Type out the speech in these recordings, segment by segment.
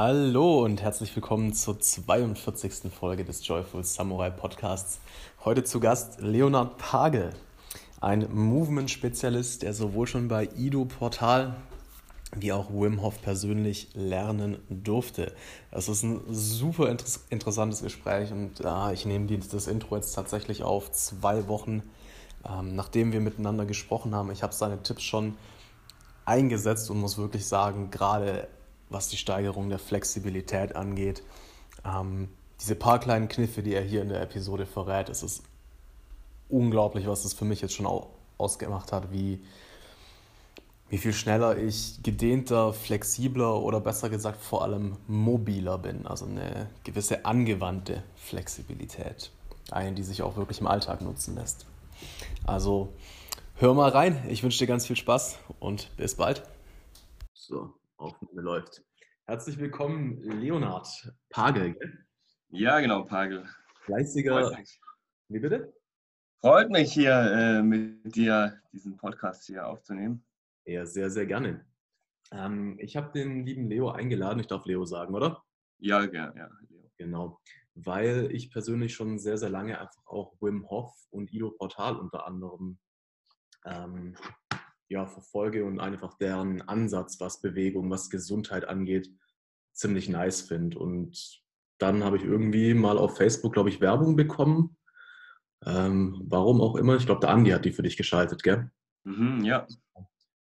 Hallo und herzlich willkommen zur 42. Folge des Joyful Samurai Podcasts. Heute zu Gast Leonard Pagel, ein Movement-Spezialist, der sowohl schon bei Ido Portal wie auch Wim Hof persönlich lernen durfte. Es ist ein super inter interessantes Gespräch und äh, ich nehme das Intro jetzt tatsächlich auf zwei Wochen, ähm, nachdem wir miteinander gesprochen haben. Ich habe seine Tipps schon eingesetzt und muss wirklich sagen, gerade was die Steigerung der Flexibilität angeht. Ähm, diese paar kleinen Kniffe, die er hier in der Episode verrät, es ist unglaublich, was das für mich jetzt schon ausgemacht hat, wie, wie viel schneller ich gedehnter, flexibler oder besser gesagt vor allem mobiler bin. Also eine gewisse angewandte Flexibilität. Eine, die sich auch wirklich im Alltag nutzen lässt. Also hör mal rein. Ich wünsche dir ganz viel Spaß und bis bald. So. Aufnahme läuft. Herzlich willkommen, Leonard Pagel. Gell? Ja, genau, Pagel. Fleißiger. Wie bitte? Freut mich hier äh, mit dir diesen Podcast hier aufzunehmen. Ja, sehr, sehr gerne. Ähm, ich habe den lieben Leo eingeladen. Ich darf Leo sagen, oder? Ja, ja, ja. Genau. Weil ich persönlich schon sehr, sehr lange einfach auch Wim Hof und Ido Portal unter anderem ähm, ja, verfolge und einfach deren Ansatz, was Bewegung, was Gesundheit angeht, ziemlich nice finde. Und dann habe ich irgendwie mal auf Facebook, glaube ich, Werbung bekommen. Ähm, warum auch immer. Ich glaube, der Andi hat die für dich geschaltet, gell? Mhm, ja.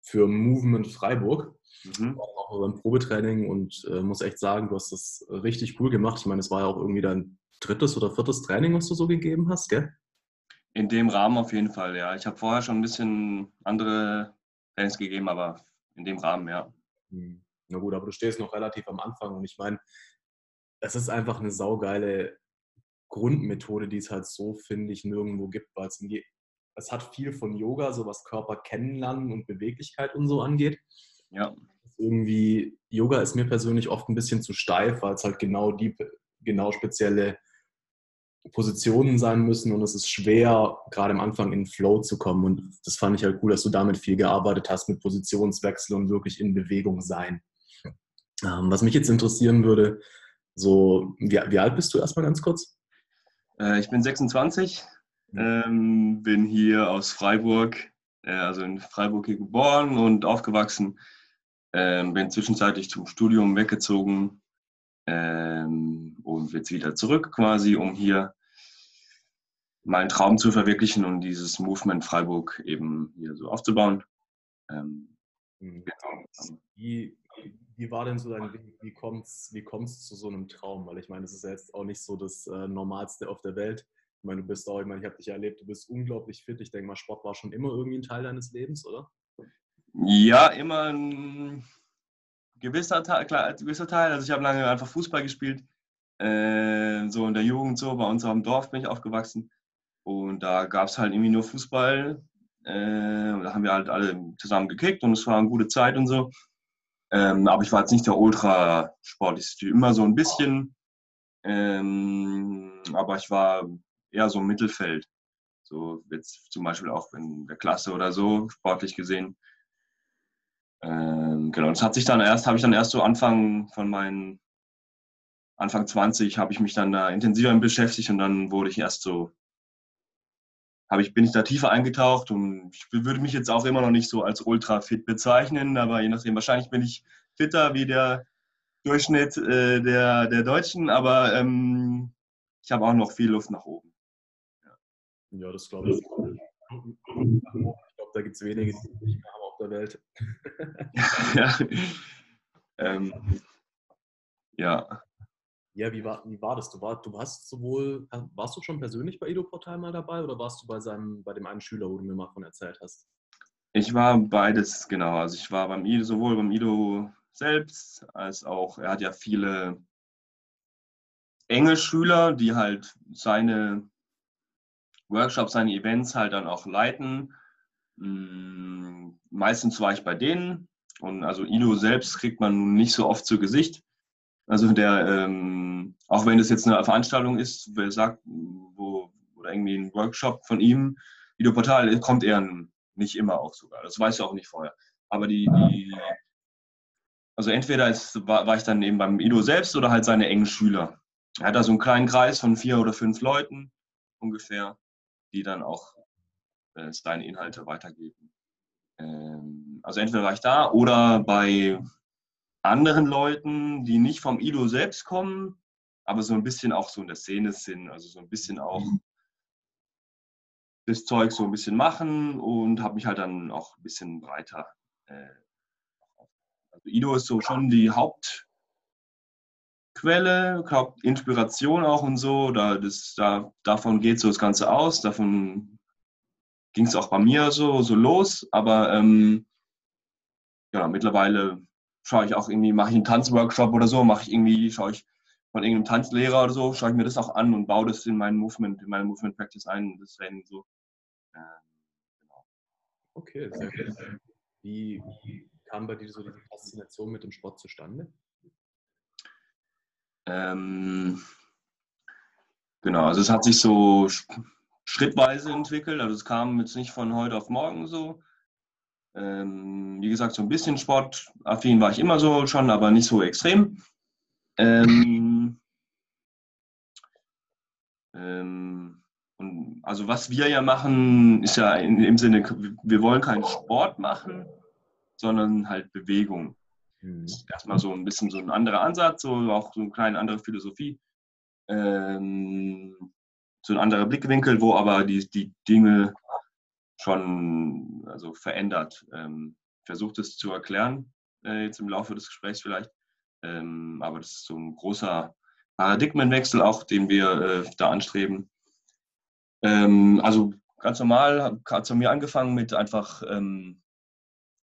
Für Movement Freiburg. Mhm. Auch beim Probetraining und äh, muss echt sagen, du hast das richtig cool gemacht. Ich meine, es war ja auch irgendwie dein drittes oder viertes Training, was du so gegeben hast, gell? In dem Rahmen auf jeden Fall, ja. Ich habe vorher schon ein bisschen andere Trainings gegeben, aber in dem Rahmen, ja. Hm. Na gut, aber du stehst noch relativ am Anfang und ich meine, es ist einfach eine saugeile Grundmethode, die es halt so, finde ich, nirgendwo gibt, weil es, es hat viel von Yoga, so was Körper kennenlernen und Beweglichkeit und so angeht. Ja. Irgendwie, Yoga ist mir persönlich oft ein bisschen zu steif, weil es halt genau die genau spezielle Positionen sein müssen und es ist schwer, gerade am Anfang in den Flow zu kommen. Und das fand ich halt cool, dass du damit viel gearbeitet hast, mit Positionswechsel und wirklich in Bewegung sein. Ähm, was mich jetzt interessieren würde, so, wie, wie alt bist du erstmal ganz kurz? Äh, ich bin 26, mhm. ähm, bin hier aus Freiburg, äh, also in Freiburg hier geboren und aufgewachsen. Ähm, bin zwischenzeitlich zum Studium weggezogen ähm, und jetzt wieder zurück quasi, um hier meinen Traum zu verwirklichen und dieses Movement Freiburg eben hier so aufzubauen. Ähm, mhm. genau. Wie, wie war denn so dein Weg? Wie kommt es wie kommt's zu so einem Traum? Weil ich meine, das ist ja jetzt auch nicht so das äh, Normalste auf der Welt. Ich meine, du bist auch, ich meine, ich habe dich ja erlebt, du bist unglaublich fit. Ich denke mal, Sport war schon immer irgendwie ein Teil deines Lebens, oder? Ja, immer ein gewisser Teil, klar, gewisser Teil. Also ich habe lange einfach Fußball gespielt. Äh, so in der Jugend so, bei uns am Dorf bin ich aufgewachsen. Und da gab es halt irgendwie nur Fußball. Äh, da haben wir halt alle zusammen gekickt und es war eine gute Zeit und so. Ähm, aber ich war jetzt nicht der ultrasportlichste, immer so ein bisschen. Ähm, aber ich war eher so im Mittelfeld. So jetzt zum Beispiel auch in der Klasse oder so, sportlich gesehen. Ähm, genau, das hat sich dann erst, habe ich dann erst so Anfang von meinen Anfang 20 habe ich mich dann da intensiver beschäftigt und dann wurde ich erst so habe ich, bin ich da tiefer eingetaucht und ich würde mich jetzt auch immer noch nicht so als ultra fit bezeichnen, aber je nachdem, wahrscheinlich bin ich fitter wie der Durchschnitt äh, der, der Deutschen, aber ähm, ich habe auch noch viel Luft nach oben. Ja, ja das glaube ich. Ich glaube, da gibt es wenige, die nicht mehr haben auf der Welt. ja. Ähm, ja. Ja, wie war, wie war das? Du, war, du warst sowohl, warst du schon persönlich bei Ido Portal mal dabei oder warst du bei seinem, bei dem einen Schüler, wo du mir mal von erzählt hast? Ich war beides, genau. Also ich war beim Ido, sowohl beim Ido selbst, als auch, er hat ja viele enge Schüler, die halt seine Workshops, seine Events halt dann auch leiten. Hm, meistens war ich bei denen und also Ido selbst kriegt man nicht so oft zu Gesicht. Also der, ähm, auch wenn das jetzt eine Veranstaltung ist, wer sagt, wo, oder irgendwie ein Workshop von ihm, Videoportal kommt er nicht immer auch sogar. Das weiß du auch nicht vorher. Aber die, die also entweder ist, war, war, ich dann eben beim Ido selbst oder halt seine engen Schüler. Er hat da so einen kleinen Kreis von vier oder fünf Leuten ungefähr, die dann auch äh, seine Inhalte weitergeben. Ähm, also entweder war ich da oder bei anderen Leuten, die nicht vom Ido selbst kommen, aber so ein bisschen auch so in der Szene sind, also so ein bisschen auch mhm. das Zeug so ein bisschen machen und habe mich halt dann auch ein bisschen breiter. Äh, also Ido ist so schon die Hauptquelle, Hauptinspiration auch und so. Da, das, da, davon geht so das Ganze aus, davon ging es auch bei mir so, so los, aber ähm, ja, mittlerweile schaue ich auch irgendwie, mache ich einen Tanzworkshop oder so, mache ich irgendwie, schaue ich von irgendeinem Tanzlehrer oder so, schaue ich mir das auch an und baue das in meinen Movement, in meine Movement Practice ein, das Training so. Äh, genau. Okay, sehr gut. Wie, wie kam bei dir so diese Faszination mit dem Sport zustande? Ähm, genau, also es hat sich so schrittweise entwickelt, also es kam jetzt nicht von heute auf morgen so. Ähm, wie gesagt, so ein bisschen sportaffin war ich immer so schon, aber nicht so extrem. Ähm, ähm, und also was wir ja machen, ist ja in dem Sinne, wir wollen keinen Sport machen, sondern halt Bewegung. Mhm. erstmal so ein bisschen so ein anderer Ansatz, so auch so eine kleine andere Philosophie. Ähm, so ein anderer Blickwinkel, wo aber die, die Dinge schon also verändert. Ähm, versucht es zu erklären, äh, jetzt im Laufe des Gesprächs vielleicht. Ähm, aber das ist so ein großer Paradigmenwechsel auch, den wir äh, da anstreben. Ähm, also ganz normal hat es bei mir angefangen mit einfach, ähm,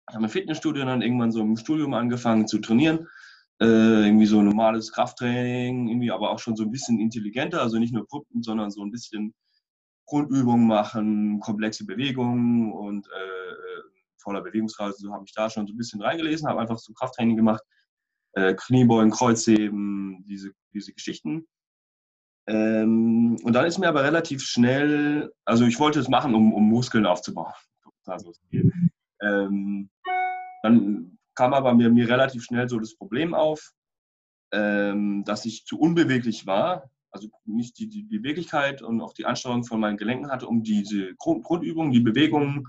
ich habe ein Fitnessstudio dann irgendwann so im Studium angefangen zu trainieren. Äh, irgendwie so normales Krafttraining, irgendwie aber auch schon so ein bisschen intelligenter, also nicht nur Puppen, sondern so ein bisschen Grundübungen machen, komplexe Bewegungen und äh, äh voller Bewegungsrate. So habe ich da schon so ein bisschen reingelesen, habe einfach so Krafttraining gemacht, äh, Kniebeugen, Kreuzheben, diese, diese Geschichten. Ähm, und dann ist mir aber relativ schnell, also ich wollte es machen, um, um Muskeln aufzubauen. Ähm, dann kam aber mir, mir relativ schnell so das Problem auf, ähm, dass ich zu unbeweglich war also nicht die, die Beweglichkeit und auch die Ansteuerung von meinen Gelenken hatte, um diese Grundübungen, die Bewegungen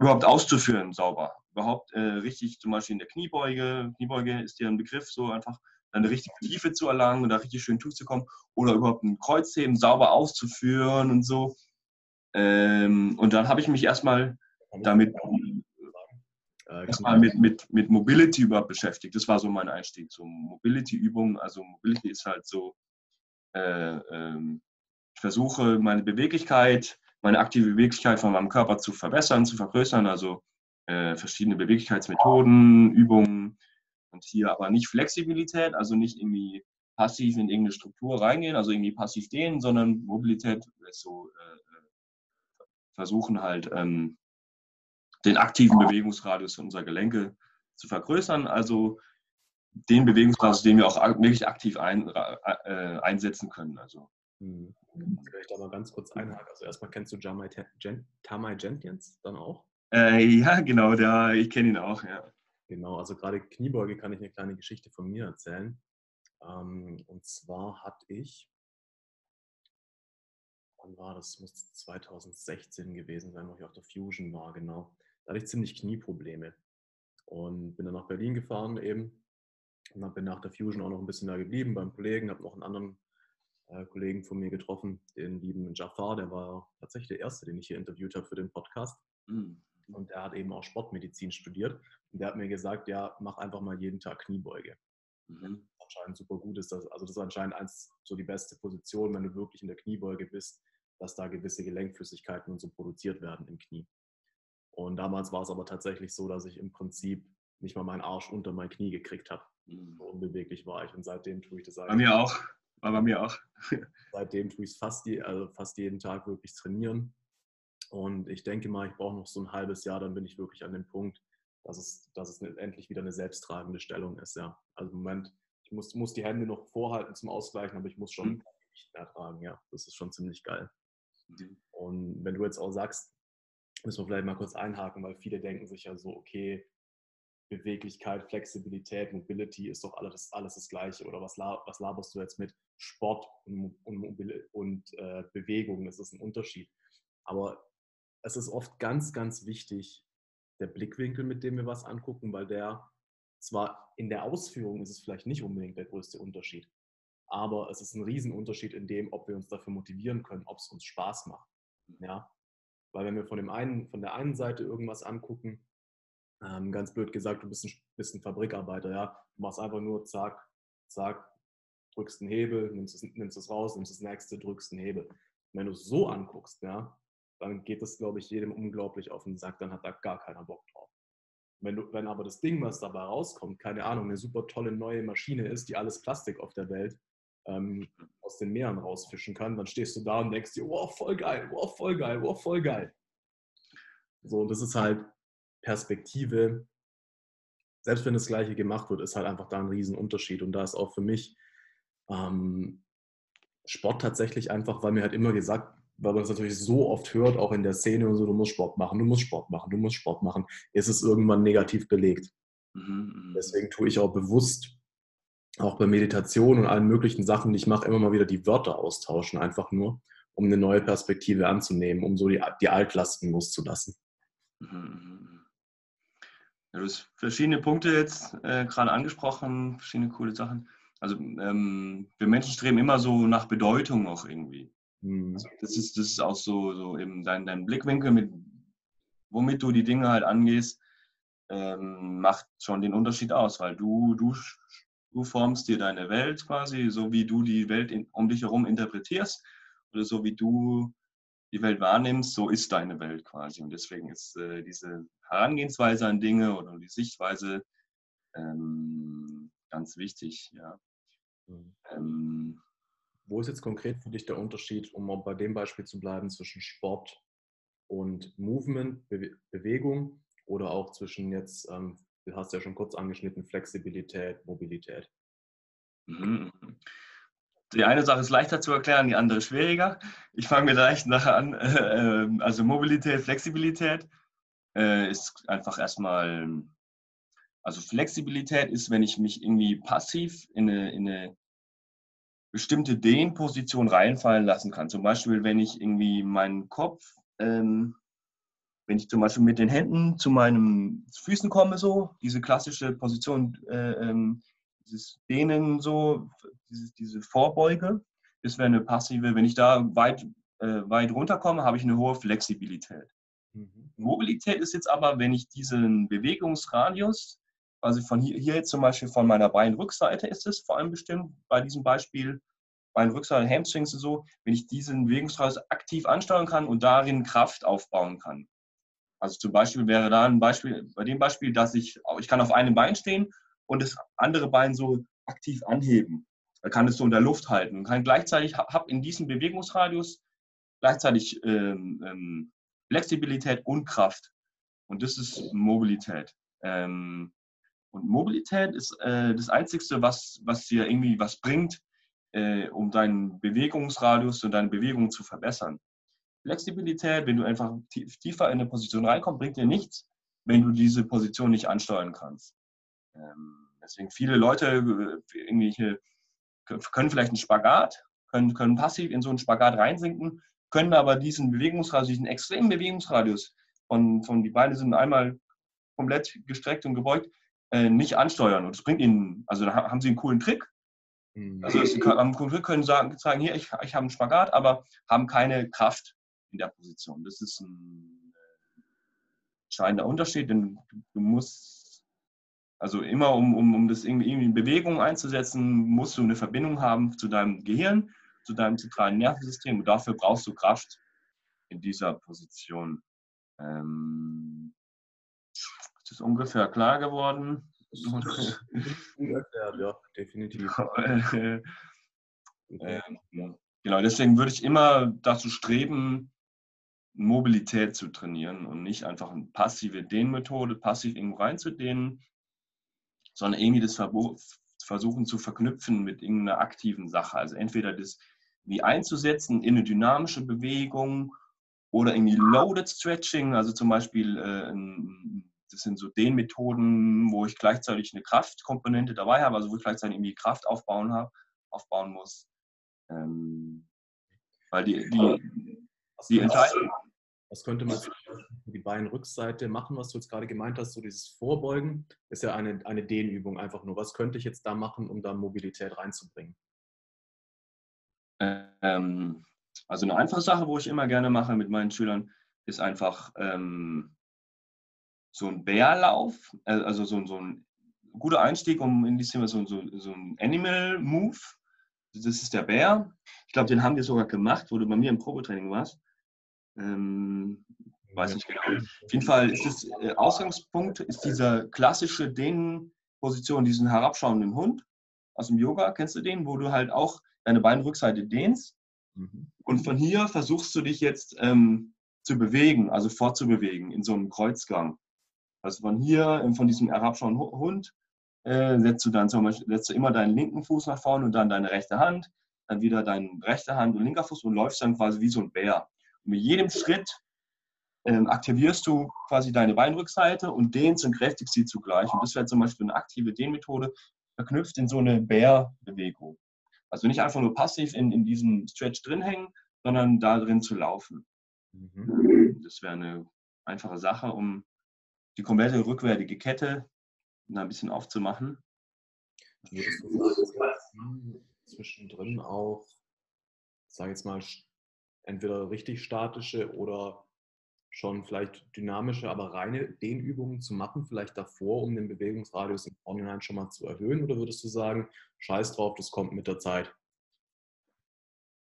überhaupt auszuführen, sauber. Überhaupt äh, richtig, zum Beispiel in der Kniebeuge, Kniebeuge ist ja ein Begriff, so einfach eine richtige Tiefe zu erlangen und da richtig schön zuzukommen oder überhaupt ein Kreuzheben sauber auszuführen und so. Ähm, und dann habe ich mich erstmal damit äh, erstmal mit, mit, mit Mobility überhaupt beschäftigt. Das war so mein Einstieg. So Mobility-Übungen, also Mobility ist halt so äh, ähm, ich versuche meine Beweglichkeit, meine aktive Beweglichkeit von meinem Körper zu verbessern, zu vergrößern, also äh, verschiedene Beweglichkeitsmethoden, Übungen und hier aber nicht Flexibilität, also nicht irgendwie passiv in irgendeine Struktur reingehen, also irgendwie passiv dehnen, sondern Mobilität so äh, versuchen halt ähm, den aktiven Bewegungsradius unserer Gelenke zu vergrößern, also den Bewegungsradius, den wir auch wirklich aktiv ein, äh, einsetzen können. Also. Hm. Vielleicht da mal ganz kurz einhaken. Also erstmal kennst du Jamai Gen Tamai Gentians dann auch? Äh, ja, genau, der, ich kenne ihn auch, ja. Genau, also gerade Kniebeuge kann ich eine kleine Geschichte von mir erzählen. Ähm, und zwar hatte ich, wann war das? Muss 2016 gewesen sein, wo ich auf der Fusion war, genau. Da hatte ich ziemlich Knieprobleme und bin dann nach Berlin gefahren eben und bin nach der Fusion auch noch ein bisschen da geblieben beim Kollegen, habe noch einen anderen äh, Kollegen von mir getroffen, den lieben Jafar, der war tatsächlich der erste, den ich hier interviewt habe für den Podcast. Mhm. Und der hat eben auch Sportmedizin studiert. Und der hat mir gesagt, ja, mach einfach mal jeden Tag Kniebeuge. Mhm. Anscheinend super gut ist das. Also das ist anscheinend eins so die beste Position, wenn du wirklich in der Kniebeuge bist, dass da gewisse Gelenkflüssigkeiten und so produziert werden im Knie. Und damals war es aber tatsächlich so, dass ich im Prinzip nicht mal meinen Arsch unter mein Knie gekriegt habe. Mhm. So unbeweglich war ich und seitdem tue ich das eigentlich. Bei mir auch. War bei mir auch. seitdem tue ich es fast, also fast jeden Tag wirklich trainieren. Und ich denke mal, ich brauche noch so ein halbes Jahr, dann bin ich wirklich an dem Punkt, dass es, dass es endlich wieder eine selbsttragende Stellung ist. Ja. Also im Moment, ich muss, muss die Hände noch vorhalten zum Ausgleichen, aber ich muss schon mhm. nicht mehr tragen. Ja, das ist schon ziemlich geil. Mhm. Und wenn du jetzt auch sagst, müssen wir vielleicht mal kurz einhaken, weil viele denken sich ja so, okay, Beweglichkeit, Flexibilität, Mobility ist doch alles, alles das Gleiche. Oder was, was laberst du jetzt mit Sport und, und, und äh, Bewegung? Das ist ein Unterschied. Aber es ist oft ganz, ganz wichtig, der Blickwinkel, mit dem wir was angucken, weil der zwar in der Ausführung ist es vielleicht nicht unbedingt der größte Unterschied, aber es ist ein Riesenunterschied in dem, ob wir uns dafür motivieren können, ob es uns Spaß macht. Ja? Weil wenn wir von, dem einen, von der einen Seite irgendwas angucken, ähm, ganz blöd gesagt, du bist ein, bist ein Fabrikarbeiter, ja, du machst einfach nur zack, zack, drückst einen Hebel, nimmst es, nimmst es raus, nimmst das nächste, drückst einen Hebel. wenn du es so anguckst, ja, dann geht das, glaube ich, jedem unglaublich auf den Sack, dann hat da gar keiner Bock drauf. Wenn, du, wenn aber das Ding, was dabei rauskommt, keine Ahnung, eine super tolle neue Maschine ist, die alles Plastik auf der Welt ähm, aus den Meeren rausfischen kann, dann stehst du da und denkst dir, wow, voll geil, wow, voll geil, wow, voll geil. So, und das ist halt Perspektive. Selbst wenn das Gleiche gemacht wird, ist halt einfach da ein Riesenunterschied. Und da ist auch für mich ähm, Sport tatsächlich einfach, weil mir halt immer gesagt weil man das natürlich so oft hört, auch in der Szene und so, du musst Sport machen, du musst Sport machen, du musst Sport machen, ist es irgendwann negativ belegt. Mhm, mhm. Deswegen tue ich auch bewusst, auch bei Meditation und allen möglichen Sachen, die ich mache, immer mal wieder die Wörter austauschen, einfach nur, um eine neue Perspektive anzunehmen, um so die, die Altlasten loszulassen. Mhm, mhm. Ja, du hast verschiedene Punkte jetzt äh, gerade angesprochen, verschiedene coole Sachen. Also ähm, wir Menschen streben immer so nach Bedeutung auch irgendwie. Mhm. Also das, ist, das ist auch so, so eben dein, dein Blickwinkel, mit, womit du die Dinge halt angehst, ähm, macht schon den Unterschied aus, weil du, du, du formst dir deine Welt quasi, so wie du die Welt in, um dich herum interpretierst oder so wie du die Welt wahrnimmst, so ist deine Welt quasi. Und deswegen ist äh, diese Herangehensweise an Dinge oder die Sichtweise ähm, ganz wichtig. Ja. Mhm. Ähm, wo ist jetzt konkret für dich der Unterschied, um auch bei dem Beispiel zu bleiben, zwischen Sport und Movement, Be Bewegung oder auch zwischen jetzt, ähm, du hast ja schon kurz angeschnitten, Flexibilität, Mobilität? Mhm. Die eine Sache ist leichter zu erklären, die andere schwieriger. Ich fange gleich nachher an. Ähm, also Mobilität, Flexibilität äh, ist einfach erstmal, also Flexibilität ist, wenn ich mich irgendwie passiv in eine, in eine bestimmte Dehnposition reinfallen lassen kann. Zum Beispiel, wenn ich irgendwie meinen Kopf, ähm, wenn ich zum Beispiel mit den Händen zu meinen Füßen komme, so, diese klassische Position, äh, ähm, dieses Dehnen, so, dieses, diese Vorbeuge, das wäre eine passive, wenn ich da weit, äh, weit runterkomme, habe ich eine hohe Flexibilität. Mhm. Mobilität ist jetzt aber, wenn ich diesen Bewegungsradius also von hier, hier jetzt zum Beispiel von meiner Beinrückseite ist es vor allem bestimmt bei diesem Beispiel Beinrückseite, Hamstrings und so, wenn ich diesen Bewegungsradius aktiv ansteuern kann und darin Kraft aufbauen kann. Also zum Beispiel wäre da ein Beispiel, bei dem Beispiel, dass ich, ich kann auf einem Bein stehen und das andere Bein so aktiv anheben. Da kann es so in der Luft halten und kann gleichzeitig, habe in diesem Bewegungsradius gleichzeitig ähm, ähm, Flexibilität und Kraft. Und das ist Mobilität. Ähm, und Mobilität ist äh, das Einzige, was, was dir irgendwie was bringt, äh, um deinen Bewegungsradius und deine Bewegung zu verbessern. Flexibilität, wenn du einfach tiefer in eine Position reinkommst, bringt dir nichts, wenn du diese Position nicht ansteuern kannst. Ähm, deswegen viele Leute äh, irgendwelche, können vielleicht einen Spagat, können, können passiv in so einen Spagat reinsinken, können aber diesen Bewegungsradius, diesen extremen Bewegungsradius von, von die Beine sind einmal komplett gestreckt und gebeugt, äh, nicht ansteuern. Und das bringt ihnen, also da haben sie einen coolen Trick. Mhm. Also sie können, am können sagen, sagen hier, ich, ich habe einen Spagat, aber haben keine Kraft in der Position. Das ist ein äh, entscheidender Unterschied, denn du musst, also immer um, um, um das irgendwie in Bewegung einzusetzen, musst du eine Verbindung haben zu deinem Gehirn, zu deinem zentralen Nervensystem und dafür brauchst du Kraft in dieser Position. Ähm, ist das ungefähr klar geworden? ja, definitiv. ähm, genau, deswegen würde ich immer dazu streben, Mobilität zu trainieren und nicht einfach eine passive Dehnmethode, passiv irgendwo reinzudehnen, sondern irgendwie das versuchen zu verknüpfen mit irgendeiner aktiven Sache. Also entweder das wie einzusetzen in eine dynamische Bewegung oder irgendwie Loaded Stretching, also zum Beispiel äh, das sind so den Methoden, wo ich gleichzeitig eine Kraftkomponente dabei habe, also wo ich gleichzeitig irgendwie Kraft aufbauen, habe, aufbauen muss. Ähm, weil die, die, die Entscheidung. Was könnte man für die Beinrückseite machen, was du jetzt gerade gemeint hast? So dieses Vorbeugen ist ja eine, eine Dehnübung einfach nur. Was könnte ich jetzt da machen, um da Mobilität reinzubringen? Ähm, also eine einfache Sache, wo ich immer gerne mache mit meinen Schülern, ist einfach ähm, so ein Bärlauf, äh, also so, so ein guter Einstieg, um in die Thema so, so, so ein Animal Move. Das ist der Bär. Ich glaube, den haben wir sogar gemacht, wo du bei mir im Probetraining warst. Ähm, weiß nicht genau. Auf jeden Fall ist das äh, Ausgangspunkt, ist diese klassische Dehnposition, diesen herabschauenden Hund aus dem Yoga, kennst du den, wo du halt auch deine Beinrückseite dehnst mhm. und von hier versuchst du dich jetzt ähm, zu bewegen, also fortzubewegen in so einem Kreuzgang. Also von hier, ähm, von diesem herabschauenden Hund, äh, setzt du dann zum Beispiel setzt du immer deinen linken Fuß nach vorne und dann deine rechte Hand, dann wieder deine rechte Hand und linker Fuß und läufst dann quasi wie so ein Bär. Mit jedem Schritt ähm, aktivierst du quasi deine Beinrückseite und dehnst und kräftigst sie zugleich. Und das wäre zum Beispiel eine aktive Dehnmethode, verknüpft in so eine Bärbewegung. Also nicht einfach nur passiv in, in diesem Stretch drin hängen, sondern da drin zu laufen. Mhm. Das wäre eine einfache Sache, um die komplette rückwärtige Kette ein bisschen aufzumachen. Würdest du sagen, zwischendrin auch, sage ich jetzt mal, entweder richtig statische oder schon vielleicht dynamische, aber reine Dehnübungen zu machen, vielleicht davor, um den Bewegungsradius im Vorhinein schon mal zu erhöhen? Oder würdest du sagen, scheiß drauf, das kommt mit der Zeit?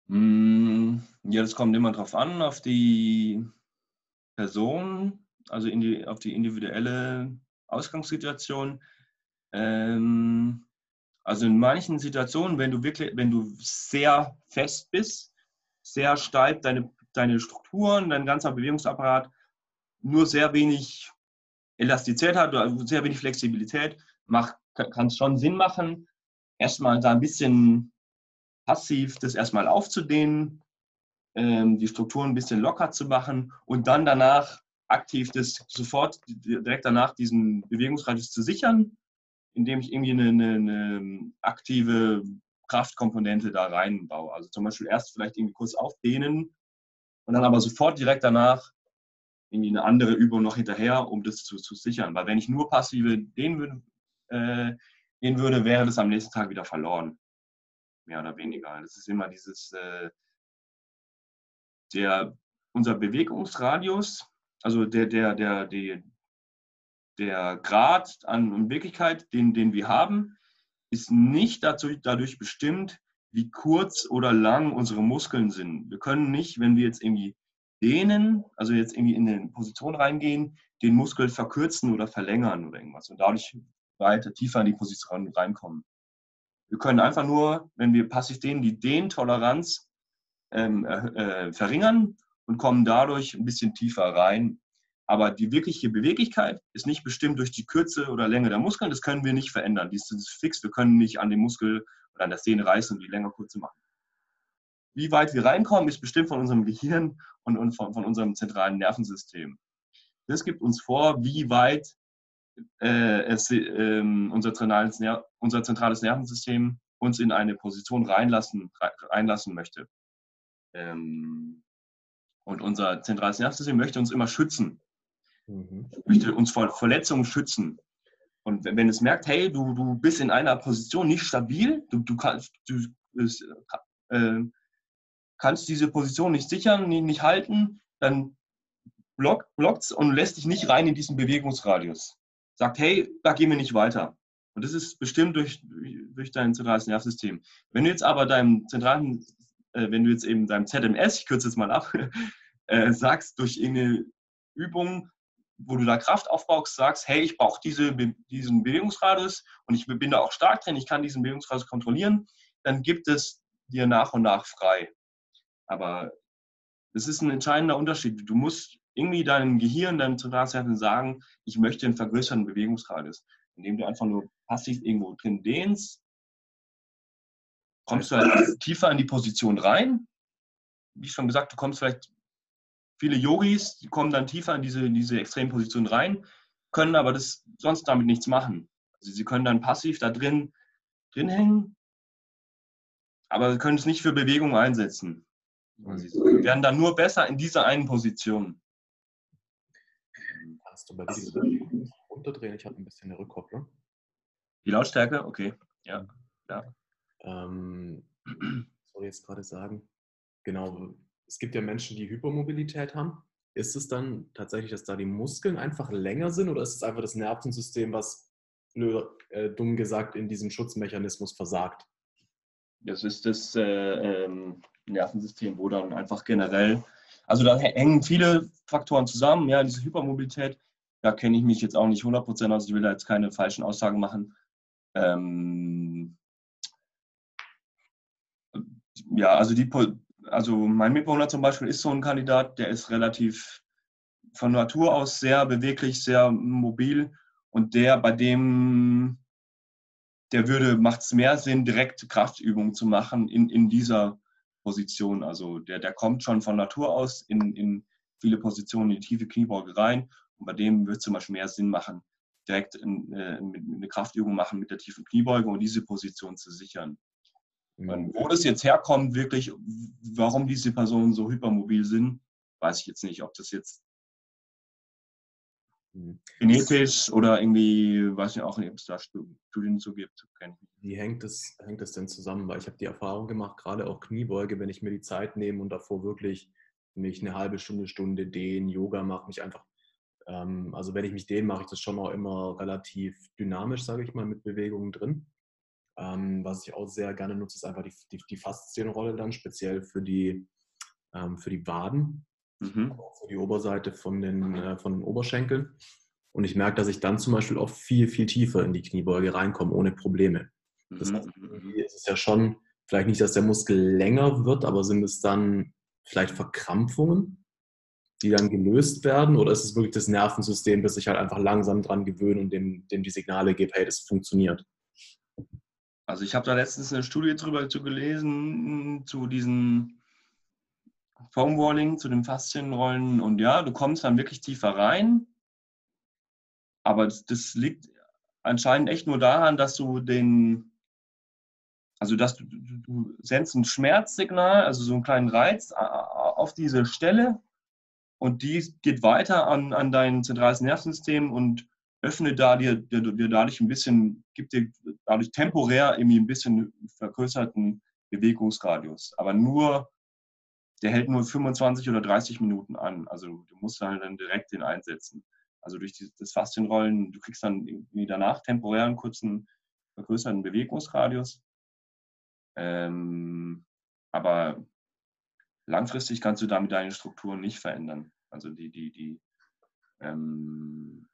Hm, ja, das kommt immer drauf an, auf die Person, also die, auf die individuelle Ausgangssituation. Ähm, also in manchen Situationen, wenn du wirklich, wenn du sehr fest bist, sehr steif deine, deine Strukturen, dein ganzer Bewegungsapparat nur sehr wenig Elastizität hat oder sehr wenig Flexibilität, kann es schon Sinn machen, erstmal da ein bisschen passiv das erstmal aufzudehnen, ähm, die Strukturen ein bisschen locker zu machen und dann danach aktiv das sofort direkt danach diesen Bewegungsradius zu sichern, indem ich irgendwie eine, eine, eine aktive Kraftkomponente da reinbaue. Also zum Beispiel erst vielleicht irgendwie kurz aufdehnen und dann aber sofort direkt danach irgendwie eine andere Übung noch hinterher, um das zu, zu sichern. Weil wenn ich nur passive dehnen würde, äh, dehnen würde, wäre das am nächsten Tag wieder verloren. Mehr oder weniger. Das ist immer dieses, äh, der, unser Bewegungsradius also der, der, der, der, der Grad an Wirklichkeit, den, den wir haben, ist nicht dazu, dadurch bestimmt, wie kurz oder lang unsere Muskeln sind. Wir können nicht, wenn wir jetzt irgendwie dehnen, also jetzt irgendwie in eine Position reingehen, den Muskel verkürzen oder verlängern oder irgendwas und dadurch weiter tiefer in die Position reinkommen. Wir können einfach nur, wenn wir passiv dehnen, die Dehntoleranz ähm, äh, verringern und kommen dadurch ein bisschen tiefer rein. Aber die wirkliche Beweglichkeit ist nicht bestimmt durch die Kürze oder Länge der Muskeln. Das können wir nicht verändern. Die ist fix. Wir können nicht an den Muskel oder an der Sehne reißen und die länger kurz machen. Wie weit wir reinkommen, ist bestimmt von unserem Gehirn und, und von, von, unserem zentralen Nervensystem. Das gibt uns vor, wie weit äh, es, äh, unser, zentrales, unser zentrales Nervensystem uns in eine Position reinlassen, reinlassen möchte. Ähm, und unser zentrales Nervensystem möchte uns immer schützen, mhm. möchte uns vor Verletzungen schützen. Und wenn, wenn es merkt, hey, du, du bist in einer Position nicht stabil, du, du, kannst, du äh, kannst diese Position nicht sichern, nicht, nicht halten, dann blockt es und lässt dich nicht rein in diesen Bewegungsradius. Sagt, hey, da gehen wir nicht weiter. Und das ist bestimmt durch, durch dein zentrales Nervensystem. Wenn du jetzt aber deinem zentralen äh, wenn du jetzt eben deinem ZMS, ich kürze jetzt mal ab, äh, sagst, durch irgendeine Übung, wo du da Kraft aufbaust, sagst, hey, ich brauche diese, diesen Bewegungsradius und ich bin da auch stark drin, ich kann diesen Bewegungsradius kontrollieren, dann gibt es dir nach und nach frei. Aber das ist ein entscheidender Unterschied. Du musst irgendwie deinem Gehirn, deinem Zentralzentrum sagen, ich möchte einen vergrößerten Bewegungsradius, indem du einfach nur passiv irgendwo drin dehnst, kommst du halt tiefer in die Position rein. Wie schon gesagt, du kommst vielleicht, viele Yogis, die kommen dann tiefer in diese, in diese extremen Position rein. können aber das sonst damit nichts machen. Also sie können dann passiv da drin, drin hängen, aber sie können es nicht für Bewegung einsetzen. Also sie werden dann nur besser in dieser einen Position. Kannst du bei dir runterdrehen? Ich habe ein bisschen eine Rückkopplung. Die Lautstärke? Okay, ja. ja. Ähm, soll ich jetzt gerade sagen? Genau, es gibt ja Menschen, die Hypermobilität haben. Ist es dann tatsächlich, dass da die Muskeln einfach länger sind oder ist es einfach das Nervensystem, was äh, dumm gesagt in diesem Schutzmechanismus versagt? Das ist das äh, ähm, Nervensystem, wo dann einfach generell, also da hängen viele Faktoren zusammen, ja, diese Hypermobilität, da kenne ich mich jetzt auch nicht 100% aus, ich will da jetzt keine falschen Aussagen machen. Ähm, ja, also die, also mein Mitbewohner zum Beispiel ist so ein Kandidat, der ist relativ von Natur aus sehr beweglich, sehr mobil und der, bei dem, der würde, macht es mehr Sinn, direkt Kraftübungen zu machen in, in dieser Position. Also der, der kommt schon von Natur aus in, in viele Positionen, in die tiefe Kniebeuge rein und bei dem würde es zum Beispiel mehr Sinn machen, direkt in, äh, eine Kraftübung machen mit der tiefen Kniebeuge und diese Position zu sichern. Und wo das jetzt herkommt, wirklich, warum diese Personen so hypermobil sind, weiß ich jetzt nicht. Ob das jetzt mhm. genetisch oder irgendwie, weiß ich auch nicht, ob es da Studien zu gibt. Wie hängt es, hängt es denn zusammen? Weil ich habe die Erfahrung gemacht, gerade auch Kniebeuge, wenn ich mir die Zeit nehme und davor wirklich mich eine halbe Stunde, Stunde dehnen, Yoga mache, mich einfach, ähm, also wenn ich mich dehne, mache ich das schon auch immer relativ dynamisch, sage ich mal, mit Bewegungen drin. Ähm, was ich auch sehr gerne nutze, ist einfach die, die, die Faszienrolle dann, speziell für die, ähm, für die Waden, mhm. für die Oberseite von den, äh, von den Oberschenkeln. Und ich merke, dass ich dann zum Beispiel auch viel, viel tiefer in die Kniebeuge reinkomme, ohne Probleme. Das mhm. heißt, ist es ja schon, vielleicht nicht, dass der Muskel länger wird, aber sind es dann vielleicht Verkrampfungen, die dann gelöst werden? Oder ist es wirklich das Nervensystem, das sich halt einfach langsam dran gewöhnt und dem, dem die Signale gibt, hey, das funktioniert? Also ich habe da letztens eine Studie drüber zu gelesen, zu diesen Foamwalling, zu den Faszienrollen. Und ja, du kommst dann wirklich tiefer rein. Aber das, das liegt anscheinend echt nur daran, dass du den, also dass du, du, du sendest ein Schmerzsignal, also so einen kleinen Reiz auf diese Stelle und die geht weiter an, an dein zentrales Nervensystem und öffnet da dir, dir, dir dadurch ein bisschen, gibt dir dadurch temporär irgendwie ein bisschen vergrößerten Bewegungsradius. Aber nur, der hält nur 25 oder 30 Minuten an. Also du musst halt dann direkt den einsetzen. Also durch die, das Faszienrollen, du kriegst dann irgendwie danach temporär einen kurzen vergrößerten Bewegungsradius. Ähm, aber langfristig kannst du damit deine Strukturen nicht verändern. Also die, die, die, ähm,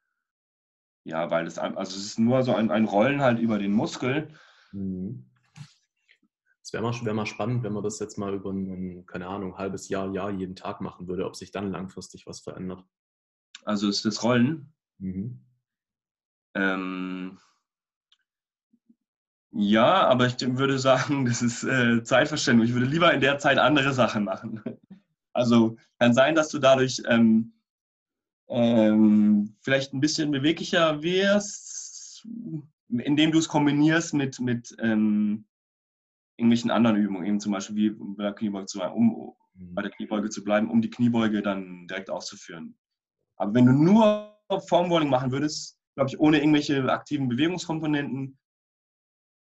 ja, weil es, also es ist nur so ein, ein Rollen halt über den Muskel. Mhm. Es wäre mal, wär mal spannend, wenn man das jetzt mal über ein, keine Ahnung, halbes Jahr, Jahr jeden Tag machen würde, ob sich dann langfristig was verändert. Also ist das Rollen? Mhm. Ähm, ja, aber ich würde sagen, das ist äh, Zeitverschwendung. Ich würde lieber in der Zeit andere Sachen machen. Also kann sein, dass du dadurch ähm, ähm, vielleicht ein bisschen beweglicher wirst, indem du es kombinierst mit, mit ähm, irgendwelchen anderen Übungen, eben zum Beispiel wie bei der Kniebeuge zu, um mhm. bei der Kniebeuge zu bleiben, um die Kniebeuge dann direkt auszuführen. Aber wenn du nur Formwalling machen würdest, glaube ich, ohne irgendwelche aktiven Bewegungskomponenten,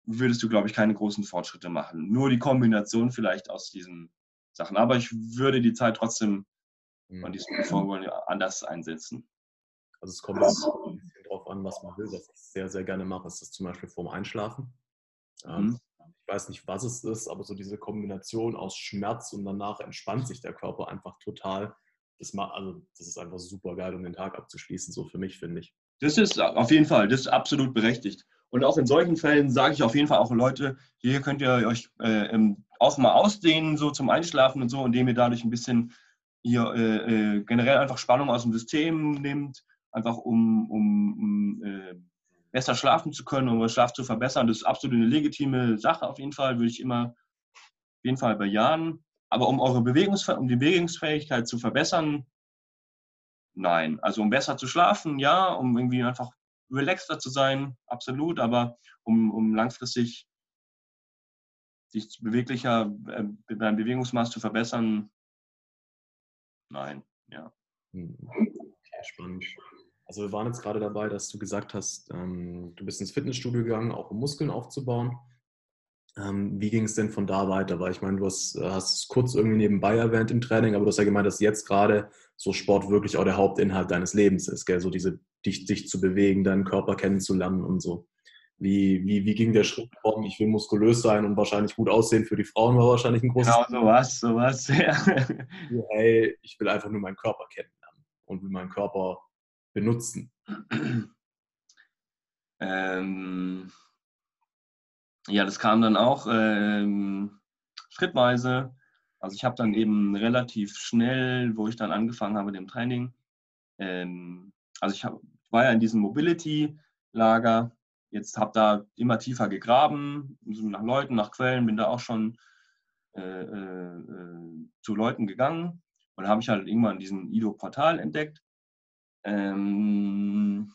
würdest du, glaube ich, keine großen Fortschritte machen. Nur die Kombination vielleicht aus diesen Sachen. Aber ich würde die Zeit trotzdem und mhm. diesem Vorwollen anders einsetzen. Also es kommt ein bisschen drauf an, was man will. Was ich sehr, sehr gerne mache, ist das zum Beispiel vorm Einschlafen. Ähm, mhm. Ich weiß nicht, was es ist, aber so diese Kombination aus Schmerz und danach entspannt sich der Körper einfach total. Das, macht, also, das ist einfach super geil, um den Tag abzuschließen, so für mich, finde ich. Das ist auf jeden Fall, das ist absolut berechtigt. Und auch in solchen Fällen sage ich auf jeden Fall auch Leute, hier könnt ihr euch äh, auch mal ausdehnen, so zum Einschlafen und so, indem ihr dadurch ein bisschen ihr äh, äh, generell einfach Spannung aus dem System nimmt, einfach um, um, um äh, besser schlafen zu können, um den Schlaf zu verbessern. Das ist absolut eine legitime Sache auf jeden Fall, würde ich immer auf jeden Fall bejahen. Aber um eure Bewegungsfäh um die Bewegungsfähigkeit zu verbessern, Nein. Also um besser zu schlafen, ja, um irgendwie einfach relaxter zu sein, absolut, aber um, um langfristig sich beweglicher, äh, beim Bewegungsmaß zu verbessern, nein, ja. Hm. Spannend. Also wir waren jetzt gerade dabei, dass du gesagt hast, ähm, du bist ins Fitnessstudio gegangen, auch um Muskeln aufzubauen. Ähm, wie ging es denn von da weiter? Weil ich meine, du hast, äh, hast es kurz irgendwie nebenbei erwähnt im Training, aber du hast ja gemeint, dass jetzt gerade so Sport wirklich auch der Hauptinhalt deines Lebens ist, gell? So diese, dich, dich zu bewegen, deinen Körper kennenzulernen und so. Wie, wie, wie ging der Schritt von, ich will muskulös sein und wahrscheinlich gut aussehen für die Frauen, war wahrscheinlich ein großes. Genau, sowas, sowas, ja. Hey, ich will einfach nur meinen Körper kennenlernen und will meinen Körper benutzen. Ähm, ja, das kam dann auch ähm, schrittweise. Also ich habe dann eben relativ schnell, wo ich dann angefangen habe mit dem Training, ähm, also ich hab, war ja in diesem Mobility-Lager, jetzt habe da immer tiefer gegraben, nach Leuten, nach Quellen, bin da auch schon äh, äh, äh zu Leuten gegangen und habe ich halt irgendwann diesen IDO-Portal entdeckt. Ähm,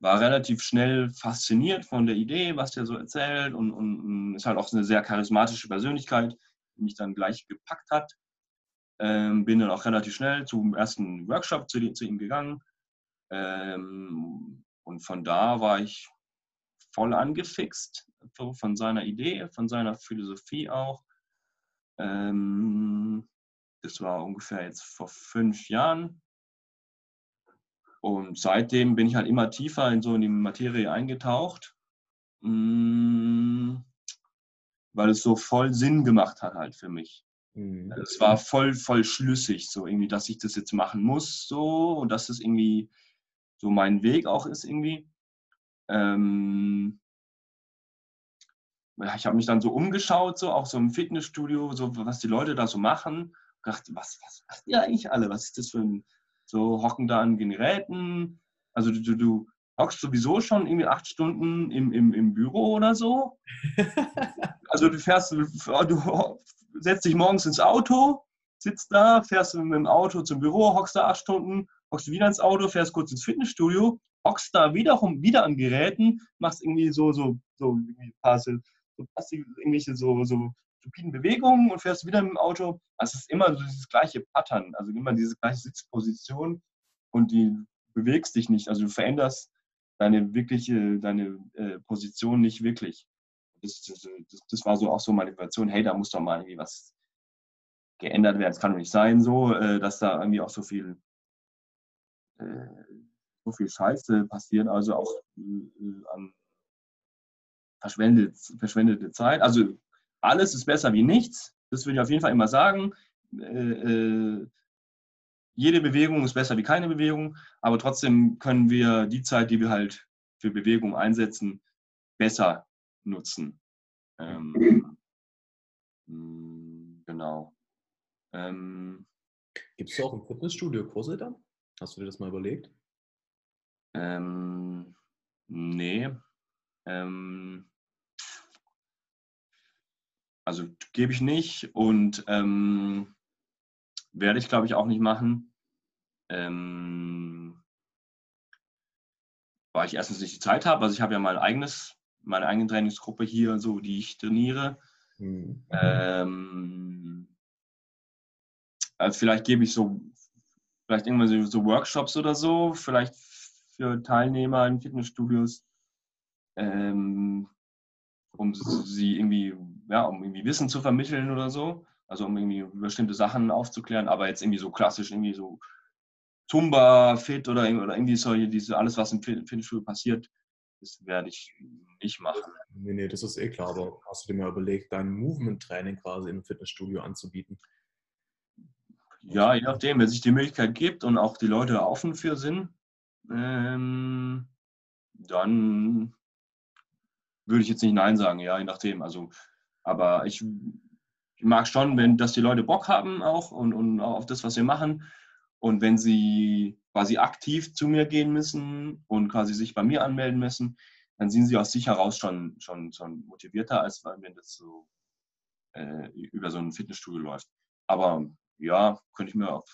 war relativ schnell fasziniert von der Idee, was der so erzählt und, und, ist halt auch eine sehr charismatische Persönlichkeit, die mich dann gleich gepackt hat. Ähm, bin dann auch relativ schnell zum ersten Workshop zu, zu ihm gegangen. Ähm, und von da war ich voll angefixt von seiner Idee, von seiner Philosophie auch. Ähm, das war ungefähr jetzt vor fünf Jahren. Und seitdem bin ich halt immer tiefer in so in die Materie eingetaucht, mm, weil es so voll Sinn gemacht hat halt für mich. Mhm. Es war voll, voll schlüssig, so irgendwie, dass ich das jetzt machen muss, so und dass es irgendwie so mein Weg auch ist irgendwie. Ähm, ich habe mich dann so umgeschaut, so auch so im Fitnessstudio, so was die Leute da so machen. Ich dachte, was, was machen die eigentlich alle? Was ist das für ein so hocken da an Geräten. Also du, du, du hockst sowieso schon irgendwie acht Stunden im, im, im Büro oder so. also du fährst, du setzt dich morgens ins Auto, sitzt da, fährst mit dem Auto zum Büro, hockst da acht Stunden, hockst wieder ins Auto, fährst kurz ins Fitnessstudio, hockst da wiederum wieder an Geräten, machst irgendwie so, so, so, ein paar, so, irgendwelche so, so stupiden Bewegungen und fährst wieder mit dem Auto. Also es ist immer so dieses gleiche Pattern, also immer diese gleiche Sitzposition und die bewegst dich nicht. Also du veränderst deine wirkliche, deine äh, Position nicht wirklich. Das, das, das, war so auch so meine Motivation, hey, da muss doch mal irgendwie was geändert werden. Es kann doch nicht sein, so, äh, dass da irgendwie auch so viel, äh, so viel Scheiße passiert, also auch äh, an verschwendete, verschwendete Zeit. Also alles ist besser wie nichts. Das würde ich auf jeden Fall immer sagen. Äh, äh, jede Bewegung ist besser wie keine Bewegung, aber trotzdem können wir die Zeit, die wir halt für Bewegung einsetzen, besser nutzen. Ähm, mm, genau. Ähm, Gibt es auch im Fitnessstudio Kurse dann? Hast du dir das mal überlegt? Ähm, nee. Ähm, also gebe ich nicht und ähm, werde ich, glaube ich, auch nicht machen. Ähm, weil ich erstens nicht die Zeit habe. Also ich habe ja mein eigenes, meine eigene Trainingsgruppe hier, so die ich trainiere. Mhm. Ähm, also vielleicht gebe ich so, vielleicht irgendwann so, so, Workshops oder so, vielleicht für Teilnehmer in Fitnessstudios. Ähm, um sie irgendwie, ja, um irgendwie Wissen zu vermitteln oder so. Also um irgendwie bestimmte Sachen aufzuklären, aber jetzt irgendwie so klassisch irgendwie so Tumba, Fit oder, oder irgendwie solche, diese, alles, was im Fitnessstudio passiert, das werde ich nicht machen. Nee, nee, das ist eh klar, aber hast du dir mal überlegt, dein Movement-Training quasi im Fitnessstudio anzubieten? Ja, je nachdem, wenn sich die Möglichkeit gibt und auch die Leute offen für sind, ähm, dann würde ich jetzt nicht Nein sagen, ja, je nachdem. Also, aber ich, ich mag schon, wenn, dass die Leute Bock haben auch und, und auch auf das, was wir machen. Und wenn sie quasi aktiv zu mir gehen müssen und quasi sich bei mir anmelden müssen, dann sind sie aus sich heraus schon, schon, schon motivierter, als wenn das so äh, über so ein Fitnessstudio läuft. Aber ja, könnte ich mir auch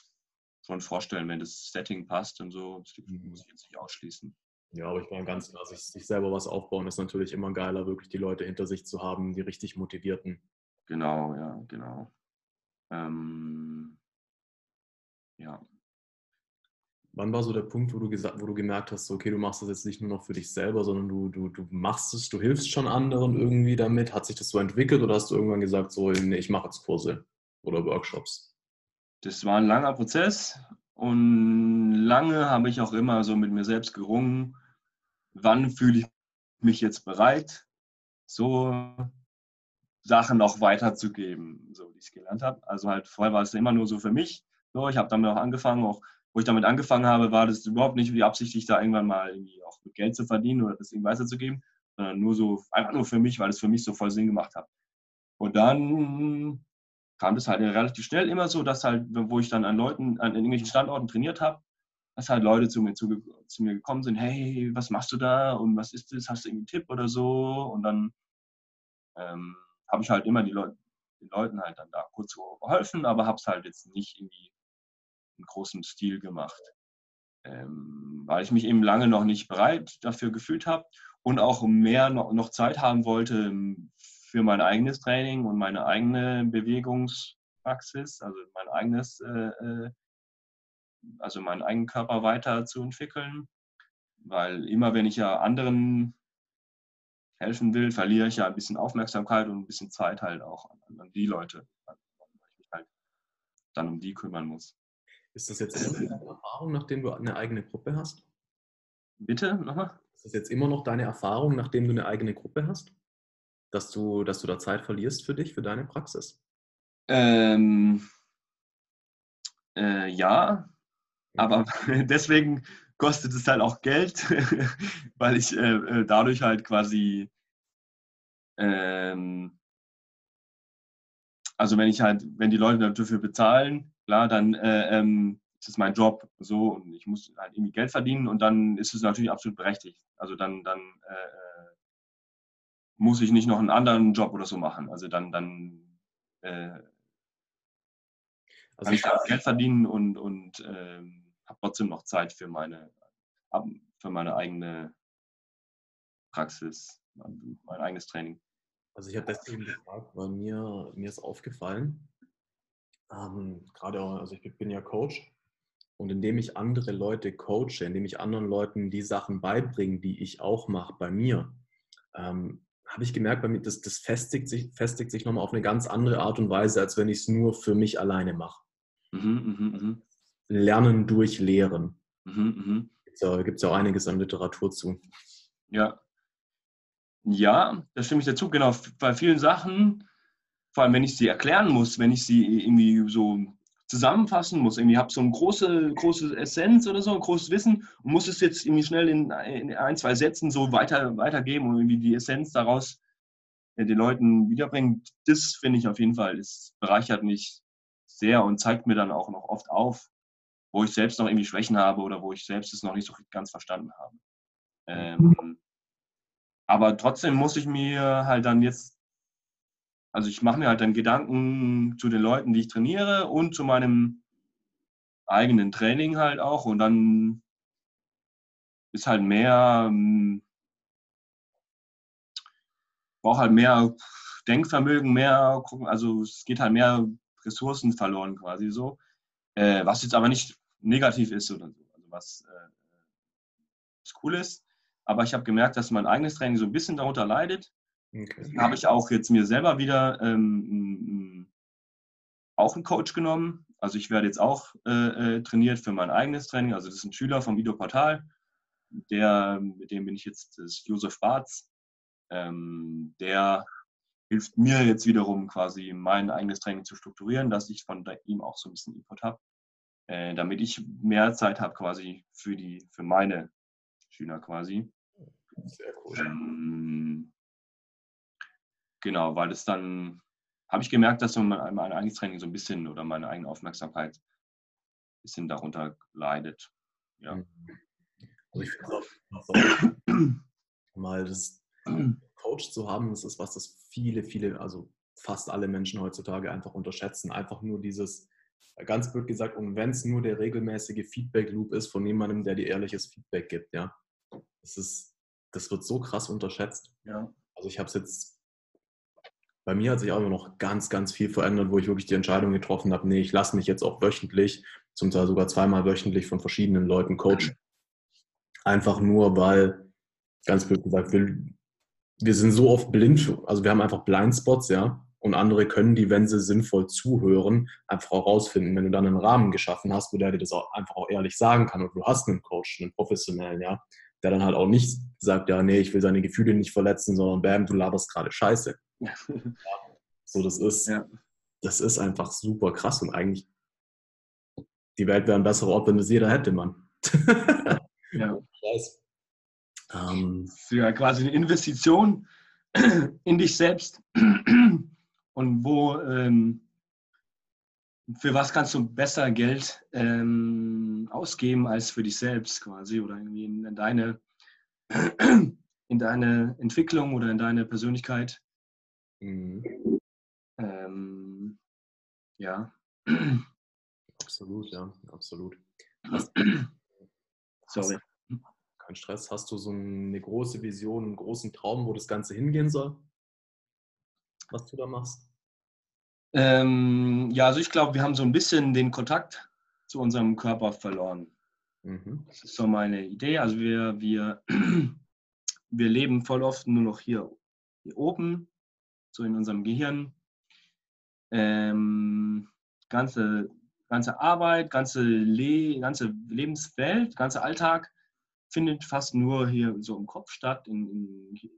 schon vorstellen, wenn das Setting passt und so, das muss ich jetzt nicht ausschließen. Ja, aber ich meine ganz klar, sich, sich selber was aufbauen ist natürlich immer geiler, wirklich die Leute hinter sich zu haben, die richtig motivierten. Genau, ja, genau. Ähm, ja. Wann war so der Punkt, wo du, gesagt, wo du gemerkt hast, okay, du machst das jetzt nicht nur noch für dich selber, sondern du, du, du machst es, du hilfst schon anderen irgendwie damit? Hat sich das so entwickelt oder hast du irgendwann gesagt, so, nee, ich mache jetzt Kurse oder Workshops? Das war ein langer Prozess und lange habe ich auch immer so mit mir selbst gerungen, wann fühle ich mich jetzt bereit, so Sachen noch weiterzugeben, so die ich gelernt habe. Also halt vorher war es immer nur so für mich. So, ich habe damit auch angefangen, auch wo ich damit angefangen habe, war das überhaupt nicht die Absicht, da irgendwann mal irgendwie auch Geld zu verdienen oder das irgendwie weiterzugeben, sondern nur so, einfach nur für mich, weil es für mich so voll Sinn gemacht hat. Und dann kam das halt relativ schnell immer so, dass halt, wo ich dann an Leuten, an irgendwelchen Standorten trainiert habe, dass halt Leute zu mir, zu, zu, mir gekommen sind, hey, was machst du da und was ist das, hast du irgendwie einen Tipp oder so? Und dann ähm, habe ich halt immer die Leute, den Leuten halt dann da kurz geholfen, aber habe es halt jetzt nicht irgendwie in großem Stil gemacht, ähm, weil ich mich eben lange noch nicht bereit dafür gefühlt habe und auch mehr noch, noch Zeit haben wollte für mein eigenes Training und meine eigene Bewegungspraxis, also mein eigenes äh, äh also meinen eigenen Körper weiterzuentwickeln. Weil immer wenn ich ja anderen helfen will, verliere ich ja ein bisschen Aufmerksamkeit und ein bisschen Zeit halt auch an, an die Leute, weil ich mich halt dann um die kümmern muss. Ist das jetzt immer deine Erfahrung, nachdem du eine eigene Gruppe hast? Bitte, nochmal? Ist das jetzt immer noch deine Erfahrung, nachdem du eine eigene Gruppe hast? Dass du, dass du da Zeit verlierst für dich, für deine Praxis? Ähm, äh, ja, aber deswegen kostet es halt auch Geld, weil ich äh, äh, dadurch halt quasi, ähm, also wenn ich halt, wenn die Leute dafür bezahlen, klar, dann äh, ähm, ist es mein Job so und ich muss halt irgendwie Geld verdienen und dann ist es natürlich absolut berechtigt. Also dann, dann äh, äh muss ich nicht noch einen anderen Job oder so machen. Also dann, dann äh, also ich kann Geld verdienen und, und ähm, habe trotzdem noch Zeit für meine, für meine eigene Praxis, mein, eigenes Training. Also ich habe deswegen gefragt, weil mir, mir ist aufgefallen, ähm, gerade also ich bin ja Coach und indem ich andere Leute coache, indem ich anderen Leuten die Sachen beibringe, die ich auch mache bei mir, ähm, habe ich gemerkt, bei mir, das, das festigt sich, festigt sich nochmal auf eine ganz andere Art und Weise, als wenn ich es nur für mich alleine mache. Mhm, mh, mh. Lernen durch Lehren. Mhm, mh. Gibt es ja auch einiges an Literatur zu. Ja. Ja, da stimme ich dazu. Genau, bei vielen Sachen, vor allem wenn ich sie erklären muss, wenn ich sie irgendwie so zusammenfassen muss. Irgendwie habe so eine große, große Essenz oder so, ein großes Wissen und muss es jetzt irgendwie schnell in, in ein, zwei Sätzen so weiter, weitergeben und irgendwie die Essenz daraus äh, den Leuten wiederbringen. Das finde ich auf jeden Fall, das bereichert mich sehr und zeigt mir dann auch noch oft auf, wo ich selbst noch irgendwie Schwächen habe oder wo ich selbst es noch nicht so ganz verstanden habe. Ähm, aber trotzdem muss ich mir halt dann jetzt, also ich mache mir halt dann Gedanken zu den Leuten, die ich trainiere und zu meinem eigenen Training halt auch und dann ist halt mehr, ähm, brauche halt mehr Denkvermögen, mehr, also es geht halt mehr Ressourcen verloren quasi so. Äh, was jetzt aber nicht negativ ist oder so. Also was, äh, was cool ist. Aber ich habe gemerkt, dass mein eigenes Training so ein bisschen darunter leidet. Okay. Habe ich auch jetzt mir selber wieder ähm, auch einen Coach genommen. Also ich werde jetzt auch äh, äh, trainiert für mein eigenes Training. Also das ist ein Schüler vom Videoportal. Der, mit dem bin ich jetzt, das ist Josef Barz. Ähm, der hilft mir jetzt wiederum quasi mein eigenes Training zu strukturieren, dass ich von ihm auch so ein bisschen Input habe äh, damit ich mehr Zeit habe quasi für die, für meine Schüler quasi. Sehr cool. Ähm, genau, weil es dann habe ich gemerkt, dass mein, mein eigenes Training so ein bisschen oder meine eigene Aufmerksamkeit ein bisschen darunter leidet. Ja. Mhm. Also ich finde mal das Coach zu haben, das ist was, das viele, viele, also fast alle Menschen heutzutage einfach unterschätzen. Einfach nur dieses, Ganz blöd gesagt, und wenn es nur der regelmäßige Feedback-Loop ist von jemandem, der dir ehrliches Feedback gibt, ja. Das ist, das wird so krass unterschätzt. Ja. Also ich habe es jetzt, bei mir hat sich auch immer noch ganz, ganz viel verändert, wo ich wirklich die Entscheidung getroffen habe, nee, ich lasse mich jetzt auch wöchentlich, zum Teil sogar zweimal wöchentlich von verschiedenen Leuten coachen. Einfach nur, weil, ganz blöd gesagt, wir, wir sind so oft blind, also wir haben einfach Blindspots, ja, und andere können die, wenn sie sinnvoll zuhören, einfach auch rausfinden. Wenn du dann einen Rahmen geschaffen hast, wo der dir das auch einfach auch ehrlich sagen kann und du hast einen Coach, einen professionellen, ja, der dann halt auch nicht sagt, ja, nee, ich will seine Gefühle nicht verletzen, sondern bam, du laberst gerade Scheiße. Ja. So, das ist, ja. das ist einfach super krass und eigentlich die Welt wäre ein besserer Ort, wenn das jeder hätte, Mann. ja. Ähm, ja, quasi eine Investition in dich selbst und wo, ähm, für was kannst du besser Geld ähm, ausgeben als für dich selbst quasi oder irgendwie in, in, deine, in deine Entwicklung oder in deine Persönlichkeit. Mhm. Ähm, ja. Absolut, ja, absolut. Hast, Sorry. kein Stress. Hast du so eine große Vision, einen großen Traum, wo das Ganze hingehen soll? was du da machst? Ähm, ja, also ich glaube, wir haben so ein bisschen den Kontakt zu unserem Körper verloren. Mhm. Das ist so meine Idee. Also wir, wir, wir leben voll oft nur noch hier, hier oben, so in unserem Gehirn. Ähm, ganze, ganze Arbeit, ganze, Le ganze Lebenswelt, ganze Alltag findet fast nur hier so im Kopf statt, in, in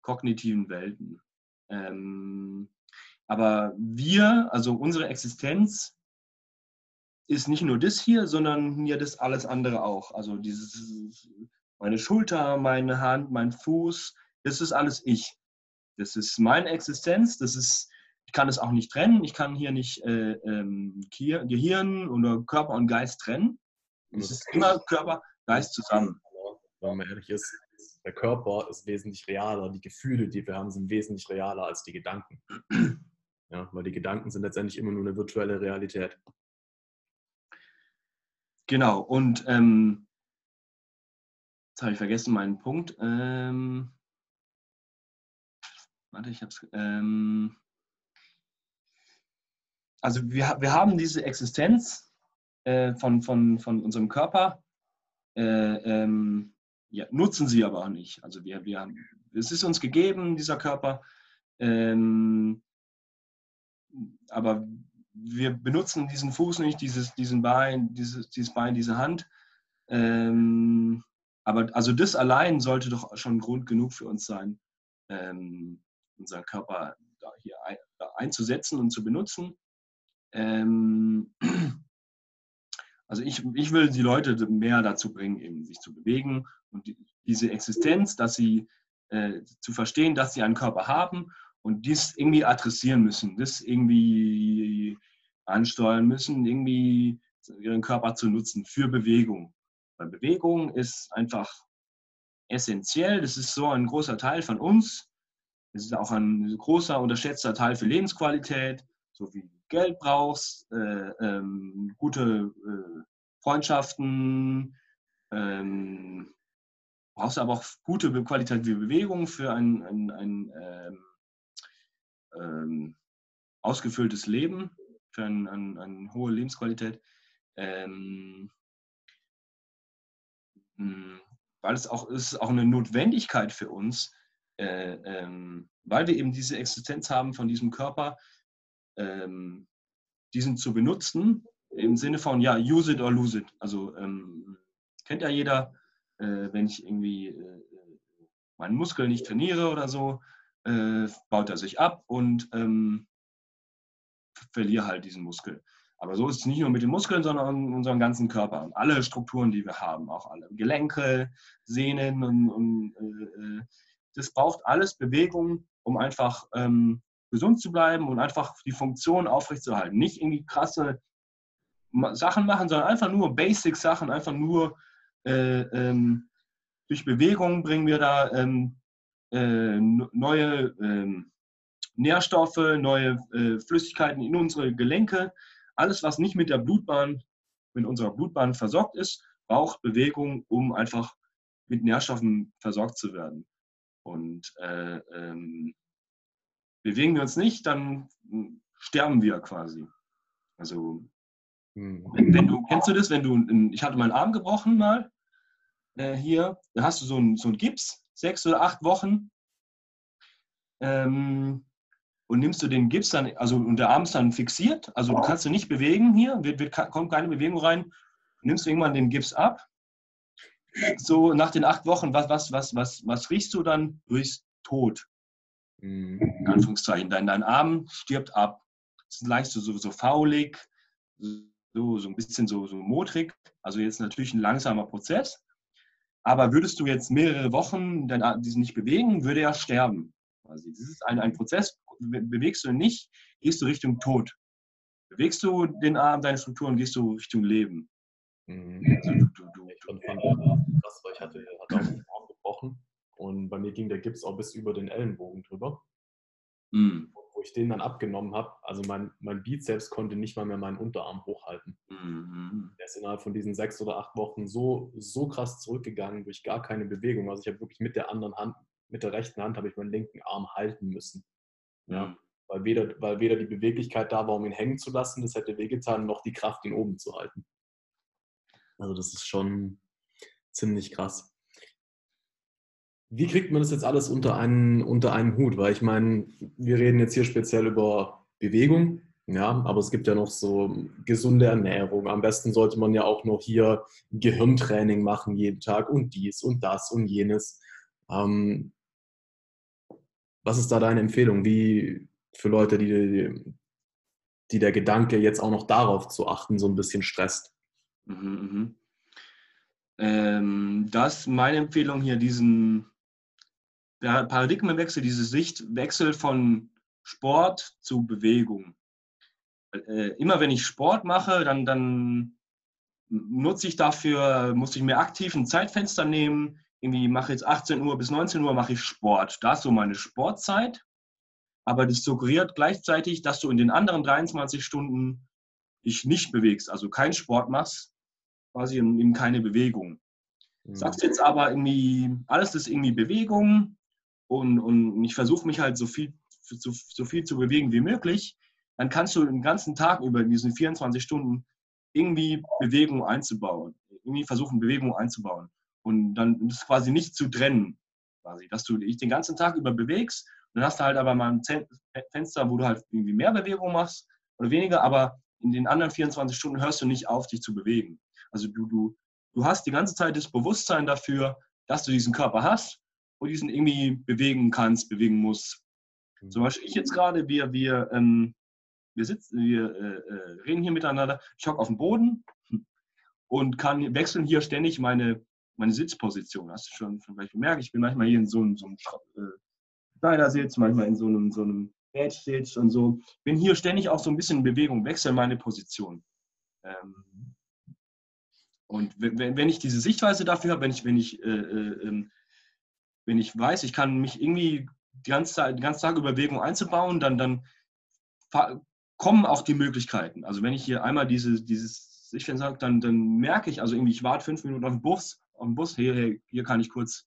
kognitiven Welten. Ähm, aber wir, also unsere Existenz, ist nicht nur das hier, sondern hier das alles andere auch. Also dieses, meine Schulter, meine Hand, mein Fuß, das ist alles ich. Das ist meine Existenz, das ist, ich kann es auch nicht trennen, ich kann hier nicht äh, ähm, Gehirn oder Körper und Geist trennen. Es ist immer Körper, Geist zusammen. Wenn man ehrlich ist, der Körper ist wesentlich realer, die Gefühle, die wir haben, sind wesentlich realer als die Gedanken. Ja, weil die Gedanken sind letztendlich immer nur eine virtuelle Realität. Genau, und ähm, jetzt habe ich vergessen meinen Punkt. Ähm, warte, ich habe es. Ähm, also wir, wir haben diese Existenz äh, von, von, von unserem Körper. Äh, ähm, ja, nutzen sie aber auch nicht. Also wir, wir es ist uns gegeben, dieser Körper, ähm, aber wir benutzen diesen Fuß nicht, dieses, diesen Bein, dieses, dieses Bein, diese Hand. Ähm, aber also das allein sollte doch schon Grund genug für uns sein, ähm, unseren Körper da hier ein, da einzusetzen und zu benutzen. Ähm, also ich, ich will die Leute mehr dazu bringen, eben sich zu bewegen und die, diese Existenz, dass sie äh, zu verstehen, dass sie einen Körper haben und dies irgendwie adressieren müssen, das irgendwie ansteuern müssen, irgendwie ihren Körper zu nutzen für Bewegung. Weil Bewegung ist einfach essentiell, das ist so ein großer Teil von uns. Es ist auch ein großer, unterschätzter Teil für Lebensqualität, so wie Geld brauchst, äh, ähm, gute äh, Freundschaften, ähm, brauchst aber auch gute qualitative Bewegung für ein, ein, ein ähm, ähm, ausgefülltes Leben, für eine ein, ein hohe Lebensqualität. Ähm, hm, weil es auch ist auch eine Notwendigkeit für uns, äh, ähm, weil wir eben diese Existenz haben von diesem Körper, ähm, diesen zu benutzen, im Sinne von, ja, use it or lose it. Also ähm, kennt ja jeder, äh, wenn ich irgendwie äh, meinen Muskel nicht trainiere oder so, äh, baut er sich ab und ähm, verliere halt diesen Muskel. Aber so ist es nicht nur mit den Muskeln, sondern unserem ganzen Körper und alle Strukturen, die wir haben, auch alle Gelenke, Sehnen und, und äh, das braucht alles Bewegung, um einfach ähm, gesund zu bleiben und einfach die Funktion aufrechtzuerhalten. Nicht irgendwie krasse Sachen machen, sondern einfach nur Basic-Sachen, einfach nur äh, ähm, durch Bewegung bringen wir da ähm, äh, neue ähm, Nährstoffe, neue äh, Flüssigkeiten in unsere Gelenke. alles, was nicht mit der Blutbahn, mit unserer Blutbahn versorgt ist, braucht Bewegung, um einfach mit Nährstoffen versorgt zu werden. Und äh, ähm, bewegen wir uns nicht, dann hm, sterben wir quasi. Also, hm. wenn, wenn, du, kennst du das, wenn du, ich hatte meinen Arm gebrochen mal äh, hier, da hast du so einen so Gips, sechs oder acht Wochen. Ähm, und nimmst du den Gips dann, also und der Arm ist dann fixiert, also du kannst du nicht bewegen hier, wird, wird, kommt keine Bewegung rein, nimmst du irgendwann den Gips ab. So nach den acht Wochen, was, was, was, was, was riechst du dann? Du riechst tot. Mhm. In Anführungszeichen. Dein, dein Arm stirbt ab. Es ist leicht so, so, so faulig, so, so ein bisschen so, so modrig. Also jetzt natürlich ein langsamer Prozess. Aber würdest du jetzt mehrere Wochen diesen nicht bewegen, würde er sterben. Also das ist ein, ein Prozess, bewegst du ihn nicht, gehst du Richtung Tod. Bewegst du den Arm, deine Strukturen, gehst du Richtung Leben. Mhm. Also, du, du, du, ich fand das, weil ich hatte, hatte auch den Arm gebrochen und bei mir ging der Gips auch bis über den Ellenbogen drüber. Mhm. Wo ich den dann abgenommen habe, also mein, mein Bizeps konnte nicht mal mehr meinen Unterarm hochhalten. Mhm. Der ist innerhalb von diesen sechs oder acht Wochen so, so krass zurückgegangen durch gar keine Bewegung. Also ich habe wirklich mit der anderen Hand, mit der rechten Hand habe ich meinen linken Arm halten müssen. Ja, weil, weder, weil weder die Beweglichkeit da war, um ihn hängen zu lassen, das hätte wehgetan, noch die Kraft, ihn oben zu halten. Also das ist schon ziemlich krass. Wie kriegt man das jetzt alles unter einen, unter einen Hut? Weil ich meine, wir reden jetzt hier speziell über Bewegung, ja, aber es gibt ja noch so gesunde Ernährung. Am besten sollte man ja auch noch hier Gehirntraining machen jeden Tag und dies und das und jenes. Ähm, was ist da deine Empfehlung? Wie für Leute, die, die der Gedanke jetzt auch noch darauf zu achten, so ein bisschen stresst? Mhm, mhm. Ähm, das ist meine Empfehlung hier, diesen Paradigmenwechsel, diese Sichtwechsel von Sport zu Bewegung. Äh, immer wenn ich Sport mache, dann, dann nutze ich dafür, muss ich mir aktiv ein Zeitfenster nehmen, irgendwie mache jetzt 18 Uhr bis 19 Uhr mache ich Sport. Da ist so meine Sportzeit. Aber das suggeriert gleichzeitig, dass du in den anderen 23 Stunden dich nicht bewegst, also keinen Sport machst, quasi eben keine Bewegung. Mhm. Sagst jetzt aber irgendwie, alles ist irgendwie Bewegung und, und ich versuche mich halt so viel, so, so viel zu bewegen wie möglich, dann kannst du den ganzen Tag über diesen 24 Stunden irgendwie Bewegung einzubauen, irgendwie versuchen, Bewegung einzubauen und dann ist quasi nicht zu trennen, quasi, dass du dich den ganzen Tag über bewegst. Dann hast du halt aber mal ein Fenster, wo du halt irgendwie mehr Bewegung machst oder weniger, aber in den anderen 24 Stunden hörst du nicht auf, dich zu bewegen. Also du, du, du hast die ganze Zeit das Bewusstsein dafür, dass du diesen Körper hast und diesen irgendwie bewegen kannst, bewegen musst. Mhm. Zum Beispiel ich jetzt gerade, wir, wir, ähm, wir sitzen, wir äh, äh reden hier miteinander, ich hocke auf dem Boden und kann wechseln hier ständig meine meine Sitzposition. Hast du schon vielleicht bemerkt? Ich bin manchmal hier in so einem, so einem äh, Schneidersitz, manchmal in so einem, so einem Bedsitz und so. Bin hier ständig auch so ein bisschen in Bewegung, wechsle meine Position. Ähm, und wenn, wenn ich diese Sichtweise dafür habe, wenn ich, wenn ich, äh, äh, ähm, wenn ich weiß, ich kann mich irgendwie die ganze, Zeit, die ganze Tag über Bewegung einzubauen, dann, dann kommen auch die Möglichkeiten. Also wenn ich hier einmal diese, dieses Sichtfeld sage, dann, dann merke ich, also irgendwie, ich warte fünf Minuten auf den Bus auf dem Bus, hier, hier kann ich kurz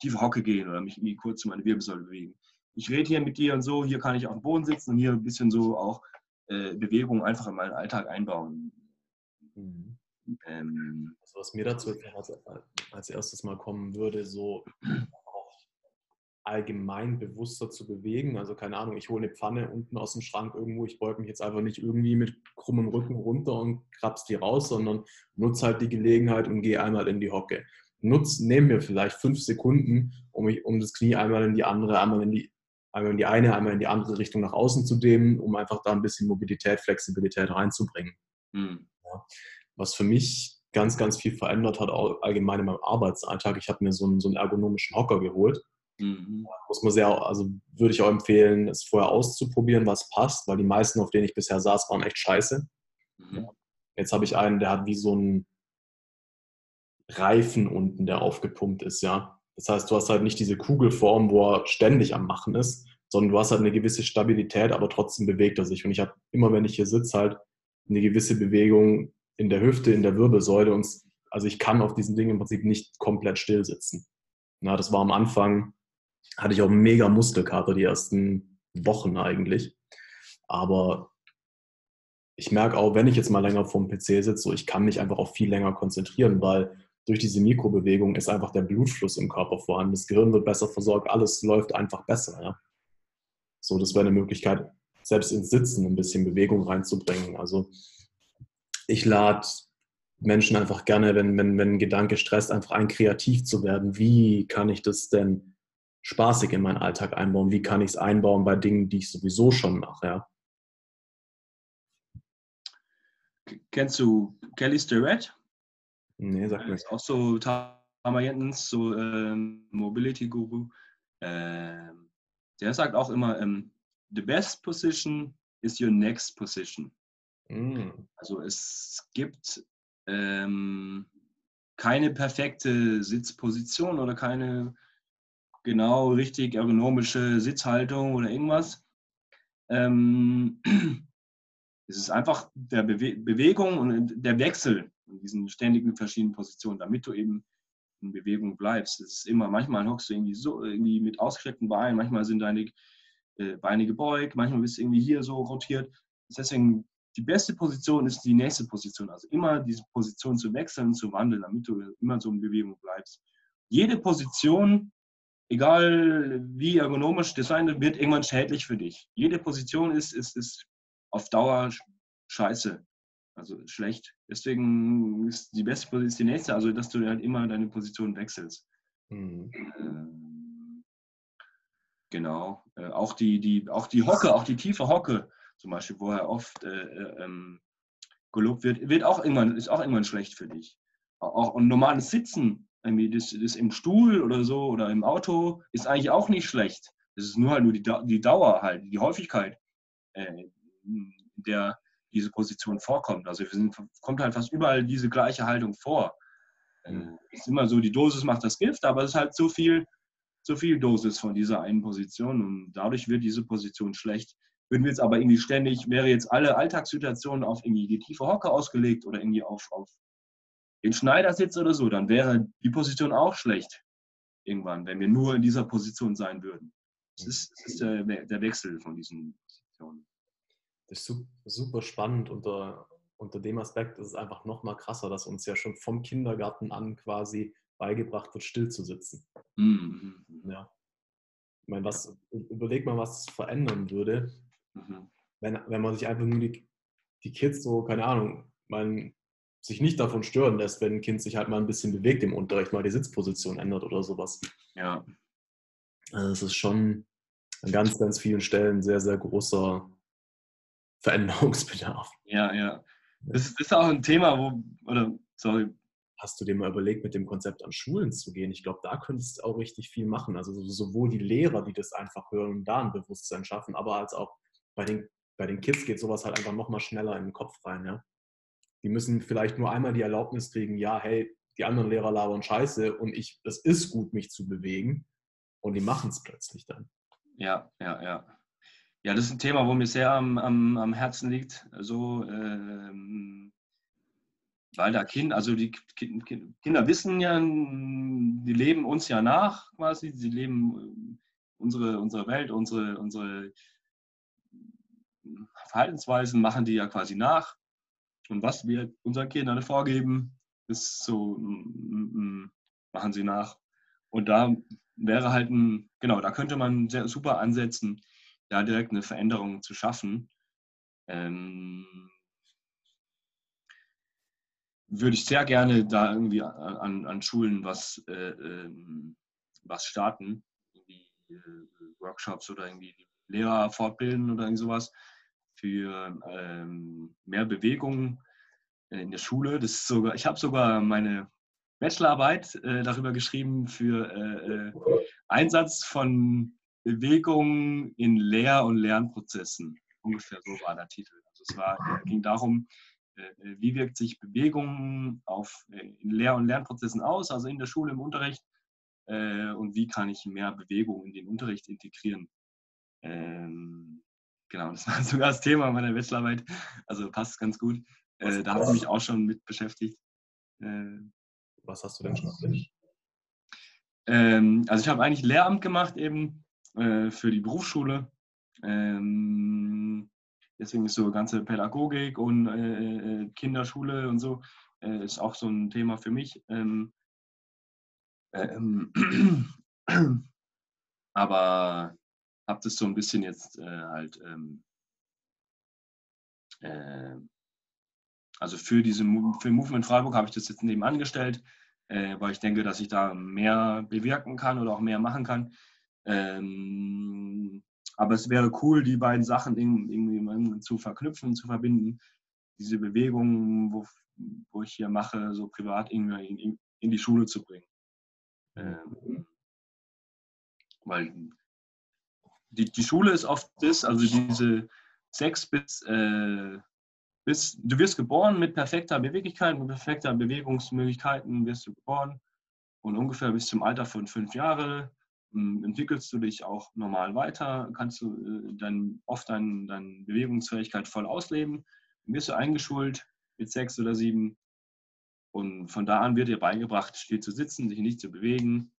tiefe Hocke gehen oder mich irgendwie kurz meine Wirbelsäule bewegen. Ich rede hier mit dir und so, hier kann ich auf dem Boden sitzen und hier ein bisschen so auch äh, Bewegung einfach in meinen Alltag einbauen. Mhm. Ähm, also was mir dazu als, als erstes mal kommen würde, so allgemein bewusster zu bewegen. Also keine Ahnung, ich hole eine Pfanne unten aus dem Schrank irgendwo, ich beug mich jetzt einfach nicht irgendwie mit krummem Rücken runter und krabs die raus, sondern nutze halt die Gelegenheit und gehe einmal in die Hocke. Nutz, nehme mir vielleicht fünf Sekunden, um, mich, um das Knie einmal in die andere, einmal in die, einmal in die eine, einmal in die andere Richtung nach außen zu dehnen, um einfach da ein bisschen Mobilität, Flexibilität reinzubringen. Mhm. Ja. Was für mich ganz, ganz viel verändert hat, allgemein in meinem Arbeitsalltag. Ich habe mir so einen, so einen ergonomischen Hocker geholt Mhm. Muss man sehr, also würde ich auch empfehlen, es vorher auszuprobieren, was passt, weil die meisten, auf denen ich bisher saß, waren echt scheiße. Mhm. Jetzt habe ich einen, der hat wie so einen Reifen unten, der aufgepumpt ist, ja. Das heißt, du hast halt nicht diese Kugelform, wo er ständig am Machen ist, sondern du hast halt eine gewisse Stabilität, aber trotzdem bewegt er sich. Und ich habe immer, wenn ich hier sitze, halt eine gewisse Bewegung in der Hüfte, in der Wirbelsäule. Und also ich kann auf diesen Dingen im Prinzip nicht komplett still sitzen. Na, das war am Anfang, hatte ich auch mega Muskelkater die ersten Wochen eigentlich. Aber ich merke auch, wenn ich jetzt mal länger vorm PC sitze, so ich kann mich einfach auch viel länger konzentrieren, weil durch diese Mikrobewegung ist einfach der Blutfluss im Körper vorhanden. Das Gehirn wird besser versorgt, alles läuft einfach besser. Ja? So, das wäre eine Möglichkeit, selbst ins Sitzen ein bisschen Bewegung reinzubringen. Also ich lade Menschen einfach gerne, wenn, wenn, wenn ein Gedanke stresst, einfach ein, kreativ zu werden. Wie kann ich das denn spaßig in meinen Alltag einbauen? Wie kann ich es einbauen bei Dingen, die ich sowieso schon mache? Ja? Kennst du Kelly Starrett? Nee, sag mir. Ist auch so Tama Jentens, so ähm, Mobility Guru. Ähm, der sagt auch immer, ähm, the best position is your next position. Mm. Also es gibt ähm, keine perfekte Sitzposition oder keine genau richtig ergonomische Sitzhaltung oder irgendwas. Ähm, es ist einfach der Bewe Bewegung und der Wechsel in diesen ständigen verschiedenen Positionen, damit du eben in Bewegung bleibst. Es ist immer, manchmal hockst du irgendwie so irgendwie mit ausgestreckten Beinen, manchmal sind deine äh, Beine gebeugt, manchmal bist du irgendwie hier so rotiert. Deswegen die beste Position ist die nächste Position. Also immer diese Position zu wechseln, zu wandeln, damit du immer so in Bewegung bleibst. Jede Position, egal wie ergonomisch designt wird, irgendwann schädlich für dich. Jede Position ist, ist, ist auf Dauer scheiße. Also schlecht. Deswegen ist die beste Position die nächste, also dass du halt immer deine Position wechselst. Mhm. Ähm, genau. Äh, auch, die, die, auch die Hocke, auch die tiefe Hocke, zum Beispiel, wo er oft äh, äh, ähm, gelobt wird, wird auch irgendwann, ist auch irgendwann schlecht für dich. Auch ein normales Sitzen, irgendwie das, das im Stuhl oder so oder im Auto, ist eigentlich auch nicht schlecht. Das ist nur halt nur die, die Dauer halt, die Häufigkeit, äh, der diese Position vorkommt. Also es kommt halt fast überall diese gleiche Haltung vor. Äh, ist immer so, die Dosis macht das Gift, aber es ist halt so viel, so viel Dosis von dieser einen Position und dadurch wird diese Position schlecht. Würden wir jetzt aber irgendwie ständig, wäre jetzt alle Alltagssituationen auf irgendwie die tiefe Hocke ausgelegt oder irgendwie auf, auf den Schneidersitz oder so, dann wäre die Position auch schlecht irgendwann, wenn wir nur in dieser Position sein würden. Das ist, das ist der, der Wechsel von diesen Positionen. Das ist super spannend. Unter, unter dem Aspekt ist es einfach noch mal krasser, dass uns ja schon vom Kindergarten an quasi beigebracht wird, still zu sitzen. Mhm. Ja. Ich meine, was, überleg mal, was es verändern würde, Mhm. Wenn, wenn man sich einfach nur die, die Kids so, keine Ahnung, man sich nicht davon stören lässt, wenn ein Kind sich halt mal ein bisschen bewegt im Unterricht, mal die Sitzposition ändert oder sowas. Ja. Also es ist schon an ganz, ganz vielen Stellen sehr, sehr großer Veränderungsbedarf. Ja, ja. Das ist auch ein Thema, wo, oder, sorry. Hast du dir mal überlegt, mit dem Konzept an Schulen zu gehen? Ich glaube, da könntest du auch richtig viel machen. Also sowohl die Lehrer, die das einfach hören und da ein Bewusstsein schaffen, aber als auch bei den, bei den Kids geht sowas halt einfach nochmal schneller in den Kopf rein. Ja? Die müssen vielleicht nur einmal die Erlaubnis kriegen, ja, hey, die anderen Lehrer labern scheiße und ich, es ist gut, mich zu bewegen. Und die machen es plötzlich dann. Ja, ja, ja. Ja, das ist ein Thema, wo mir sehr am, am, am Herzen liegt. So, ähm, weil da Kinder, also die Kinder wissen ja, die leben uns ja nach quasi, sie leben unsere, unsere Welt, unsere, unsere Verhaltensweisen machen die ja quasi nach. Und was wir unseren Kindern vorgeben, ist so, machen sie nach. Und da wäre halt ein, genau, da könnte man sehr super ansetzen, da direkt eine Veränderung zu schaffen. Ähm, würde ich sehr gerne da irgendwie an, an Schulen was, äh, ähm, was starten, irgendwie äh, Workshops oder irgendwie Lehrer fortbilden oder irgend sowas, für ähm, mehr Bewegung in der Schule. Das ist sogar, ich habe sogar meine Bachelorarbeit äh, darüber geschrieben für äh, äh Einsatz von Bewegung in Lehr- und Lernprozessen. Ungefähr so war der Titel. Also es war, ging darum, äh, äh, wie wirkt sich Bewegung auf äh, in Lehr- und Lernprozessen aus, also in der Schule, im Unterricht, und wie kann ich mehr Bewegung in den Unterricht integrieren. Genau, das war sogar das Thema meiner Bachelorarbeit. Also passt ganz gut. Äh, da habe ich mich auch schon mit beschäftigt. Äh, Was hast du denn schon studiert? Ähm, also ich habe eigentlich Lehramt gemacht eben äh, für die Berufsschule. Ähm, deswegen ist so ganze Pädagogik und äh, äh Kinderschule und so äh, ist auch so ein Thema für mich. Ähm, ähm aber habe das so ein bisschen jetzt äh, halt ähm, äh, also für diese für Movement Freiburg habe ich das jetzt nebenan gestellt, äh, weil ich denke, dass ich da mehr bewirken kann oder auch mehr machen kann. Ähm, aber es wäre cool, die beiden Sachen irgendwie zu verknüpfen, zu verbinden. Diese Bewegungen, wo, wo ich hier mache, so privat irgendwie in, in die Schule zu bringen. Ähm, weil die, die Schule ist oft das, also diese sechs bis, äh, bis, du wirst geboren mit perfekter Beweglichkeit, mit perfekter Bewegungsmöglichkeiten wirst du geboren. Und ungefähr bis zum Alter von fünf Jahren hm, entwickelst du dich auch normal weiter, kannst du äh, dann oft deine dein Bewegungsfähigkeit voll ausleben, dann wirst du eingeschult mit sechs oder sieben. Und von da an wird dir beigebracht, still zu sitzen, sich nicht zu bewegen,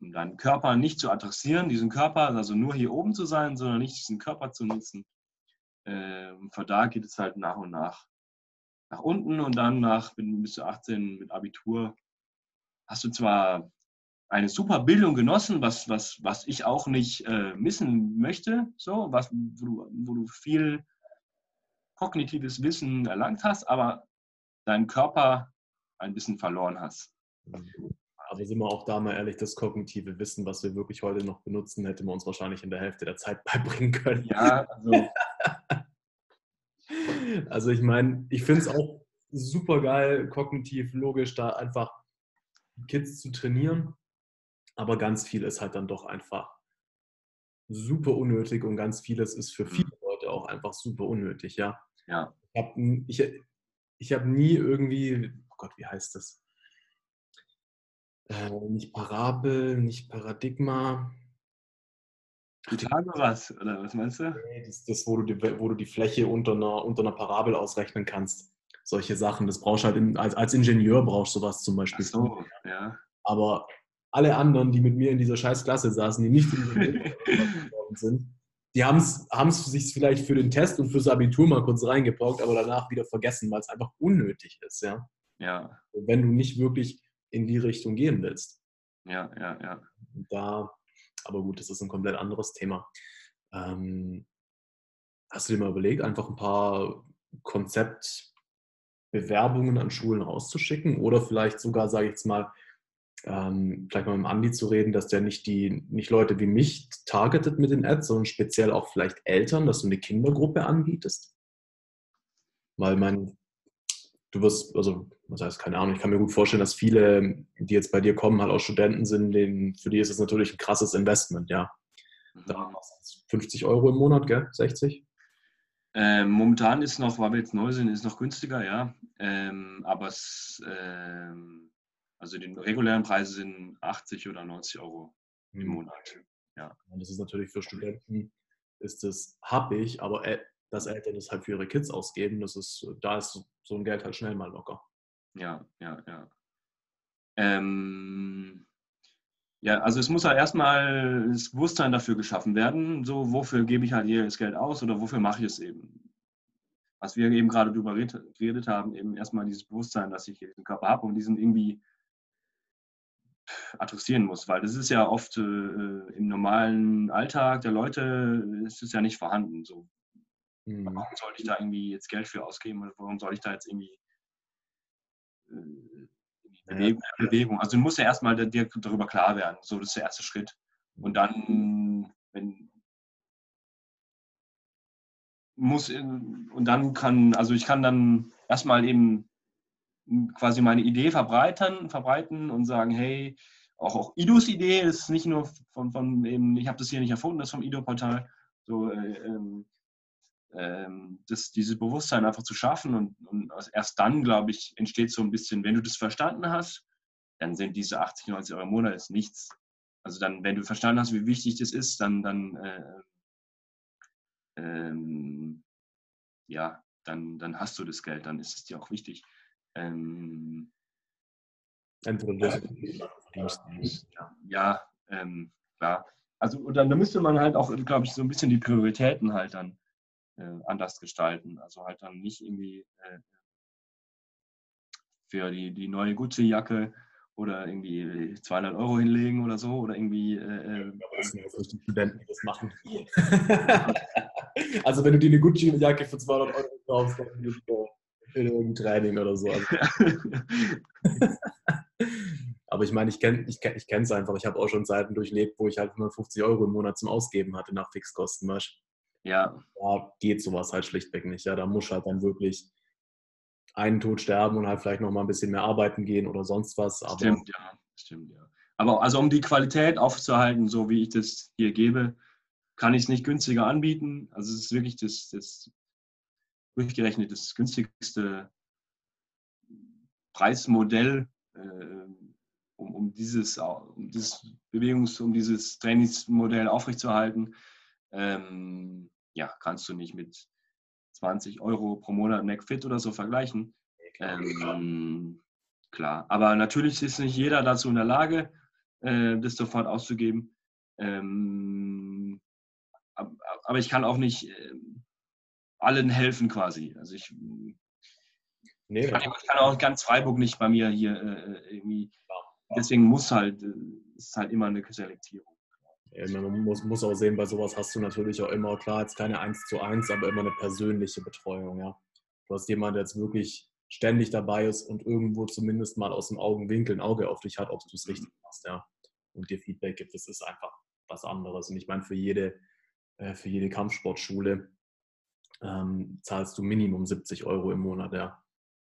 deinen Körper nicht zu adressieren, diesen Körper, also nur hier oben zu sein, sondern nicht diesen Körper zu nutzen. Ähm, von da geht es halt nach und nach nach unten und dann nach, bis zu 18 mit Abitur, hast du zwar eine super Bildung genossen, was, was, was ich auch nicht äh, missen möchte, so, was, wo, du, wo du viel kognitives Wissen erlangt hast, aber deinen Körper ein bisschen verloren hast. Aber sind wir auch da mal ehrlich, das kognitive Wissen, was wir wirklich heute noch benutzen, hätte man uns wahrscheinlich in der Hälfte der Zeit beibringen können. Ja, also. also ich meine, ich finde es auch super geil, kognitiv, logisch, da einfach Kids zu trainieren. Aber ganz viel ist halt dann doch einfach super unnötig und ganz vieles ist für viele mhm. Leute auch einfach super unnötig, ja. Ja. Ich habe ich, ich hab nie irgendwie, oh Gott, wie heißt das? Äh, nicht Parabel, nicht Paradigma. Pythagoras, oder was meinst du? Nee, das, das wo, du die, wo du die Fläche unter einer, unter einer Parabel ausrechnen kannst. Solche Sachen. Das brauchst halt in, als, als Ingenieur brauchst du sowas zum Beispiel. Ach so, ja. Aber alle anderen, die mit mir in dieser scheiß Klasse saßen, die nicht geworden sind, die haben es sich vielleicht für den Test und fürs Abitur mal kurz reingebraucht, aber danach wieder vergessen, weil es einfach unnötig ist, ja. Ja. Wenn du nicht wirklich in die Richtung gehen willst. Ja, ja, ja. Da, aber gut, das ist ein komplett anderes Thema. Ähm, hast du dir mal überlegt, einfach ein paar Konzeptbewerbungen an Schulen rauszuschicken oder vielleicht sogar, sage ich jetzt mal, ähm, vielleicht mal mit dem Andi zu reden, dass der nicht die, nicht Leute wie mich targetet mit den Ads, sondern speziell auch vielleicht Eltern, dass du eine Kindergruppe anbietest. Weil man, du wirst, also, was heißt, keine Ahnung, ich kann mir gut vorstellen, dass viele, die jetzt bei dir kommen, halt auch Studenten sind, denen, für die ist es natürlich ein krasses Investment, ja. Mhm. Da 50 Euro im Monat, gell? 60? Ähm, momentan ist noch, weil wir jetzt neu sind, ist noch günstiger, ja. Ähm, aber es, ähm, also die regulären Preise sind 80 oder 90 Euro im mhm. Monat. Ja. Und das ist natürlich für Studenten, ist das happig, aber dass Eltern das halt für ihre Kids ausgeben, das ist, da ist so ein Geld halt schnell mal locker. Ja, ja, ja. Ähm, ja, also es muss halt erstmal das Bewusstsein dafür geschaffen werden, so wofür gebe ich halt hier das Geld aus oder wofür mache ich es eben. Was wir eben gerade darüber geredet haben, eben erstmal dieses Bewusstsein, dass ich diesen Körper habe und diesen irgendwie adressieren muss, weil das ist ja oft äh, im normalen Alltag der Leute ist es ja nicht vorhanden. So, mhm. warum sollte ich da irgendwie jetzt Geld für ausgeben oder warum soll ich da jetzt irgendwie äh, Bewegung, ja. Bewegung? Also du musst ja erstmal dir darüber klar werden. So, das ist der erste Schritt. Und dann, wenn muss und dann kann, also ich kann dann erstmal eben quasi meine Idee verbreiten, verbreiten und sagen, hey, auch, auch Idos Idee ist nicht nur von, von eben, ich habe das hier nicht erfunden, das vom Ido-Portal, so äh, ähm, ähm, das, dieses Bewusstsein einfach zu schaffen und, und erst dann, glaube ich, entsteht so ein bisschen, wenn du das verstanden hast, dann sind diese 80, 90 Euro im Monat ist nichts. Also dann, wenn du verstanden hast, wie wichtig das ist, dann, dann äh, ähm, ja, dann, dann hast du das Geld, dann ist es dir auch wichtig. Ähm, ja, ähm, klar. Also und dann, dann müsste man halt auch, glaube ich, so ein bisschen die Prioritäten halt dann anders gestalten. Also halt dann nicht irgendwie äh, für die, die neue Gucci-Jacke oder irgendwie 200 Euro hinlegen oder so oder irgendwie. Äh, ja, das ja die Studenten, die das machen. also wenn du dir eine Gucci-Jacke für 200 Euro kaufst, dann bist du in irgendein Training oder so. Also. Aber ich meine, ich kenne ich kenn, ich es einfach. Ich habe auch schon Zeiten durchlebt, wo ich halt 150 Euro im Monat zum Ausgeben hatte nach Fixkosten. Weißt? Ja. Da geht sowas halt schlichtweg nicht. Ja, da muss halt dann wirklich einen Tod sterben und halt vielleicht noch mal ein bisschen mehr arbeiten gehen oder sonst was. Aber stimmt, ja. Stimmt, ja. Aber also um die Qualität aufzuhalten, so wie ich das hier gebe, kann ich es nicht günstiger anbieten. Also es ist wirklich das, das durchgerechnet das günstigste Preismodell, äh, um, um, dieses, um dieses Bewegungs-, um dieses Trainingsmodell aufrechtzuerhalten. Ähm, ja, kannst du nicht mit 20 Euro pro Monat McFit oder so vergleichen. Ähm, klar, aber natürlich ist nicht jeder dazu in der Lage, äh, das sofort auszugeben. Ähm, aber ich kann auch nicht äh, allen helfen quasi. Also ich, nee, ich, kann, ich kann auch ganz Freiburg nicht bei mir hier äh, irgendwie. Deswegen muss halt, äh, ist halt immer eine Selektierung. Man muss, muss auch sehen, bei sowas hast du natürlich auch immer, klar, jetzt keine 1 zu 1, aber immer eine persönliche Betreuung, ja. Du hast jemanden, der jetzt wirklich ständig dabei ist und irgendwo zumindest mal aus dem Augenwinkel ein Auge auf dich hat, ob du es richtig machst, ja. Und dir Feedback gibt, das ist einfach was anderes. Und ich meine, für jede, äh, für jede Kampfsportschule ähm, zahlst du Minimum 70 Euro im Monat, ja.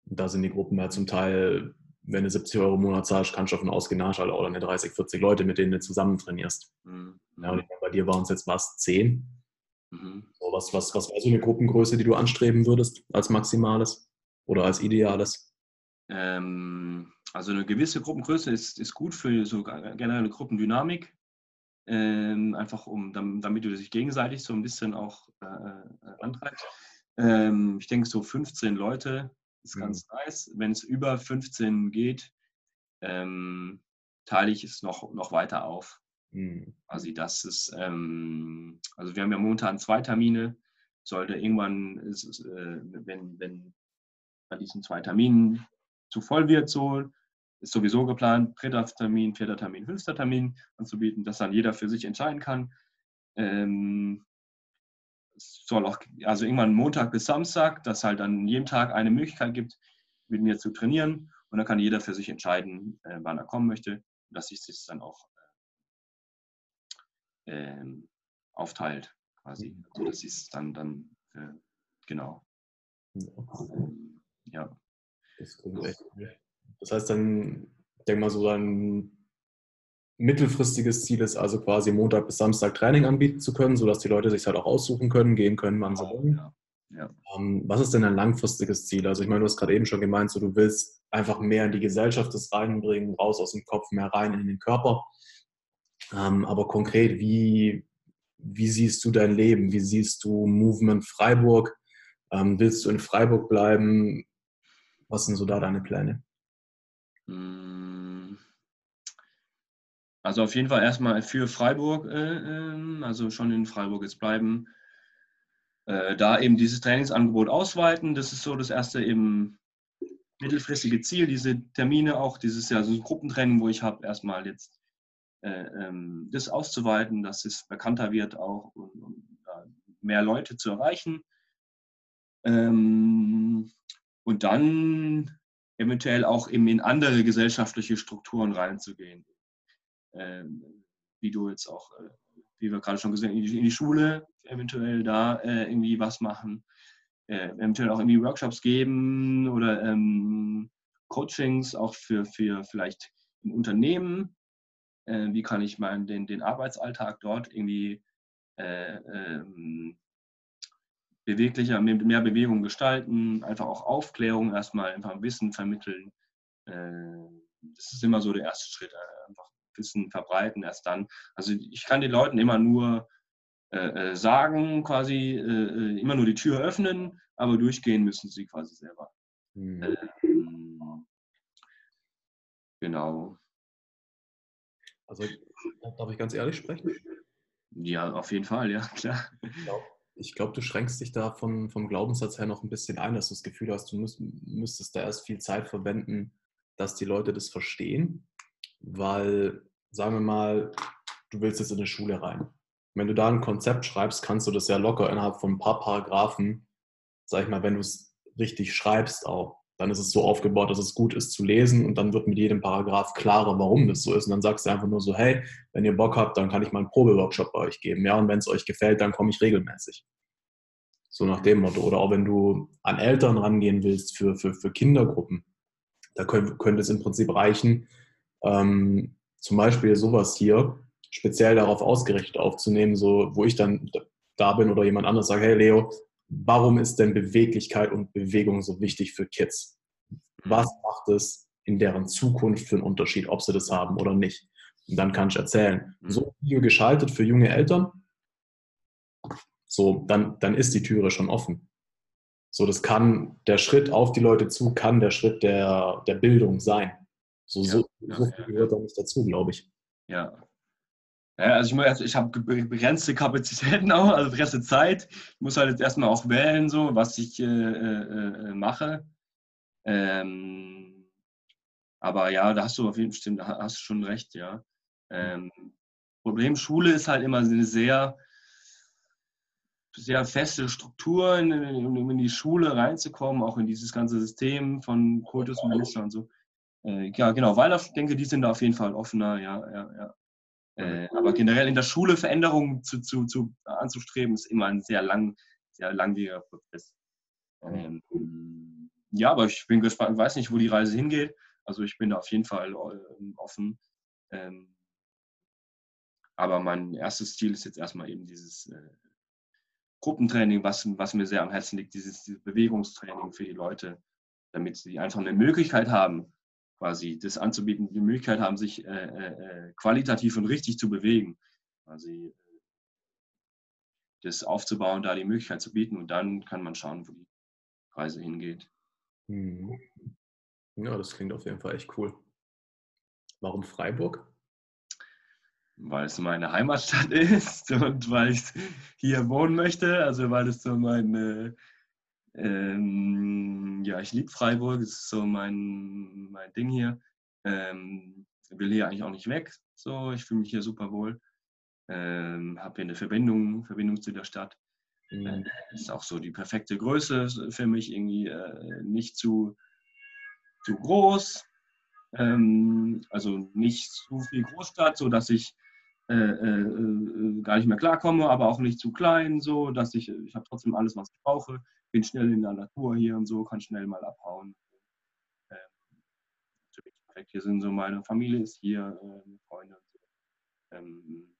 Und da sind die Gruppen ja zum Teil wenn du 70 Euro im Monat zahlst, kannst du davon ausgehen, hast halt auch eine 30, 40 Leute, mit denen du zusammen trainierst. Mhm. Ja, und bei dir waren es jetzt was, 10? Mhm. So, was, was, was wäre so eine Gruppengröße, die du anstreben würdest als maximales oder als ideales? Ähm, also eine gewisse Gruppengröße ist, ist gut für so generelle Gruppendynamik. Ähm, einfach um, damit du dich gegenseitig so ein bisschen auch äh, äh antreibst. Ähm, ich denke so 15 Leute ist mhm. ganz nice. Wenn es über 15 geht, ähm, teile ich es noch, noch weiter auf. Mhm. Also das ist, ähm, also wir haben ja momentan zwei Termine. Sollte irgendwann, ist, äh, wenn, wenn bei diesen zwei Terminen zu voll wird, so ist sowieso geplant, dritter Termin, vierter Termin, fünfter Termin anzubieten, dass dann jeder für sich entscheiden kann. Ähm, soll auch, also irgendwann Montag bis Samstag, dass halt an jedem Tag eine Möglichkeit gibt, mit mir zu trainieren. Und dann kann jeder für sich entscheiden, äh, wann er kommen möchte. Und dass sich das dann auch äh, ähm, aufteilt, quasi. So dass es dann, dann äh, genau. ja. Das, das heißt dann, ich denke mal, so ein mittelfristiges Ziel ist also quasi Montag bis Samstag Training anbieten zu können, sodass die Leute sich halt auch aussuchen können, gehen können, wann sie wollen. Ja. Ja. Ähm, was ist denn ein langfristiges Ziel? Also ich meine, du hast gerade eben schon gemeint, so du willst einfach mehr in die Gesellschaft das reinbringen, raus aus dem Kopf, mehr rein in den Körper. Ähm, aber konkret, wie, wie siehst du dein Leben? Wie siehst du Movement Freiburg? Ähm, willst du in Freiburg bleiben? Was sind so da deine Pläne? Hm. Also auf jeden Fall erstmal für Freiburg, äh, ähm, also schon in Freiburg jetzt bleiben. Äh, da eben dieses Trainingsangebot ausweiten. Das ist so das erste eben mittelfristige Ziel, diese Termine auch, dieses ja so ein Gruppentraining, wo ich habe, erstmal jetzt äh, ähm, das auszuweiten, dass es bekannter wird auch und, und mehr Leute zu erreichen. Ähm, und dann eventuell auch eben in andere gesellschaftliche Strukturen reinzugehen wie du jetzt auch, äh, wie wir gerade schon gesehen haben, in die Schule eventuell da äh, irgendwie was machen, äh, eventuell auch irgendwie Workshops geben oder ähm, Coachings auch für, für vielleicht ein Unternehmen. Äh, wie kann ich meinen, den, den Arbeitsalltag dort irgendwie äh, ähm, beweglicher, mit mehr Bewegung gestalten, einfach auch Aufklärung erstmal, einfach Wissen vermitteln. Äh, das ist immer so der erste Schritt, einfach Wissen verbreiten erst dann. Also ich kann den Leuten immer nur äh, äh sagen, quasi äh, immer nur die Tür öffnen, aber durchgehen müssen sie quasi selber. Mhm. Ähm, genau. Also, darf ich ganz ehrlich sprechen? Ja, auf jeden Fall, ja, klar. Ich glaube, glaub, du schränkst dich da von, vom Glaubenssatz her noch ein bisschen ein, dass du das Gefühl hast, du müsst, müsstest da erst viel Zeit verwenden, dass die Leute das verstehen. Weil, sagen wir mal, du willst jetzt in eine Schule rein. Wenn du da ein Konzept schreibst, kannst du das ja locker innerhalb von ein paar Paragraphen, sag ich mal, wenn du es richtig schreibst auch, dann ist es so aufgebaut, dass es gut ist zu lesen und dann wird mit jedem Paragraph klarer, warum das so ist. Und dann sagst du einfach nur so, hey, wenn ihr Bock habt, dann kann ich mal einen Probeworkshop bei euch geben. Ja, und wenn es euch gefällt, dann komme ich regelmäßig. So nach dem Motto. Oder auch wenn du an Eltern rangehen willst für, für, für Kindergruppen, da könnte, könnte es im Prinzip reichen, ähm, zum Beispiel sowas hier speziell darauf ausgerichtet aufzunehmen, so wo ich dann da bin oder jemand anderes sagt, hey Leo, warum ist denn Beweglichkeit und Bewegung so wichtig für Kids? Was macht es in deren Zukunft für einen Unterschied, ob sie das haben oder nicht? Und dann kann ich erzählen. Mhm. So ein Video geschaltet für junge Eltern, so, dann, dann ist die Türe schon offen. So, das kann der Schritt auf die Leute zu, kann der Schritt der, der Bildung sein. So, ja, so, ja, so viel ja, gehört da nicht dazu, glaube ich. Ja, ja, also ich, ich habe begrenzte Kapazitäten auch, also begrenzte Zeit. Ich muss halt jetzt erstmal auch wählen, so, was ich äh, äh, äh, mache. Ähm, aber ja, da hast du auf jeden Fall, hast du schon recht, ja. Ähm, Problem Schule ist halt immer eine sehr, sehr feste Struktur, um in die Schule reinzukommen, auch in dieses ganze System von Kultusminister und so. Äh, ja, genau, weil ich denke, die sind da auf jeden Fall offener, ja, ja, ja. Äh, aber generell in der Schule Veränderungen zu, zu, zu, anzustreben, ist immer ein sehr lang, sehr langwieriger Prozess. Ähm, ja, aber ich bin gespannt, ich weiß nicht, wo die Reise hingeht. Also ich bin da auf jeden Fall äh, offen. Ähm, aber mein erstes Ziel ist jetzt erstmal eben dieses äh, Gruppentraining, was, was mir sehr am Herzen liegt, dieses, dieses Bewegungstraining für die Leute, damit sie einfach eine Möglichkeit haben, quasi das anzubieten, die Möglichkeit haben, sich äh, äh, äh, qualitativ und richtig zu bewegen. Quasi äh, das aufzubauen, da die Möglichkeit zu bieten und dann kann man schauen, wo die Reise hingeht. Mhm. Ja, das klingt auf jeden Fall echt cool. Warum Freiburg? Weil es meine Heimatstadt ist und weil ich hier wohnen möchte, also weil es so meine ähm, ja, ich liebe Freiburg, das ist so mein, mein Ding hier. Ähm, will hier eigentlich auch nicht weg. So, ich fühle mich hier super wohl. Ähm, habe hier eine Verbindung, Verbindung zu der Stadt. Mhm. Äh, ist auch so die perfekte Größe für mich, irgendwie äh, nicht zu, zu groß, ähm, also nicht zu viel Großstadt, so dass ich äh, äh, äh, gar nicht mehr klarkomme, aber auch nicht zu klein, so dass ich, ich habe trotzdem alles, was ich brauche bin schnell in der Natur hier und so, kann schnell mal abhauen. Ähm, perfekt. Hier sind so meine Familie ist hier, äh, Freunde. Ähm,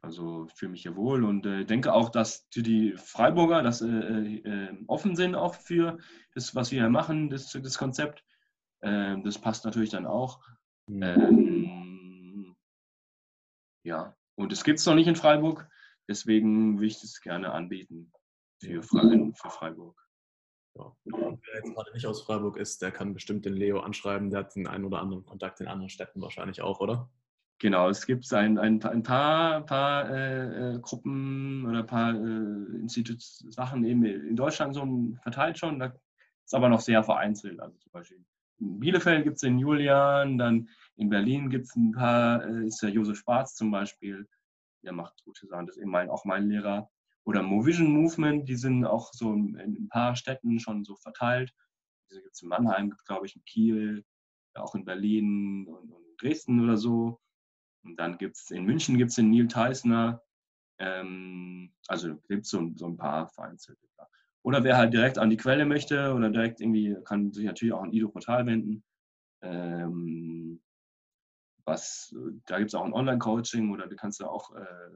also ich fühle mich hier wohl und äh, denke auch, dass die Freiburger das, äh, äh, offen sind auch für das, was wir hier machen, das, das Konzept. Ähm, das passt natürlich dann auch. Mhm. Ähm, ja, und es gibt es noch nicht in Freiburg, deswegen will ich das gerne anbieten für, Freiburg. Für Freiburg. Ja. Wer jetzt gerade nicht aus Freiburg ist, der kann bestimmt den Leo anschreiben. Der hat den einen oder anderen Kontakt in anderen Städten wahrscheinlich auch, oder? Genau, es gibt ein, ein, ein paar, paar äh, äh Gruppen oder ein paar äh, Institutssachen eben in Deutschland so verteilt schon. Da ist aber noch sehr vereinzelt. Also zum Beispiel in Bielefeld gibt es den Julian, dann in Berlin gibt es ein paar, äh, ist der Josef Schwarz zum Beispiel. Der macht gute Sachen, das ist eben mein, auch mein Lehrer oder Movision Movement, die sind auch so in ein paar Städten schon so verteilt. Diese gibt es in Mannheim, glaube ich in Kiel, auch in Berlin und, und Dresden oder so. Und dann gibt es in München gibt den Neil Teisner. Ähm, also gibt es so, so, ein paar vereinzelte. Oder wer halt direkt an die Quelle möchte oder direkt irgendwie, kann sich natürlich auch an Ido Portal wenden. Ähm, was, da gibt es auch ein Online-Coaching oder du kannst da auch äh,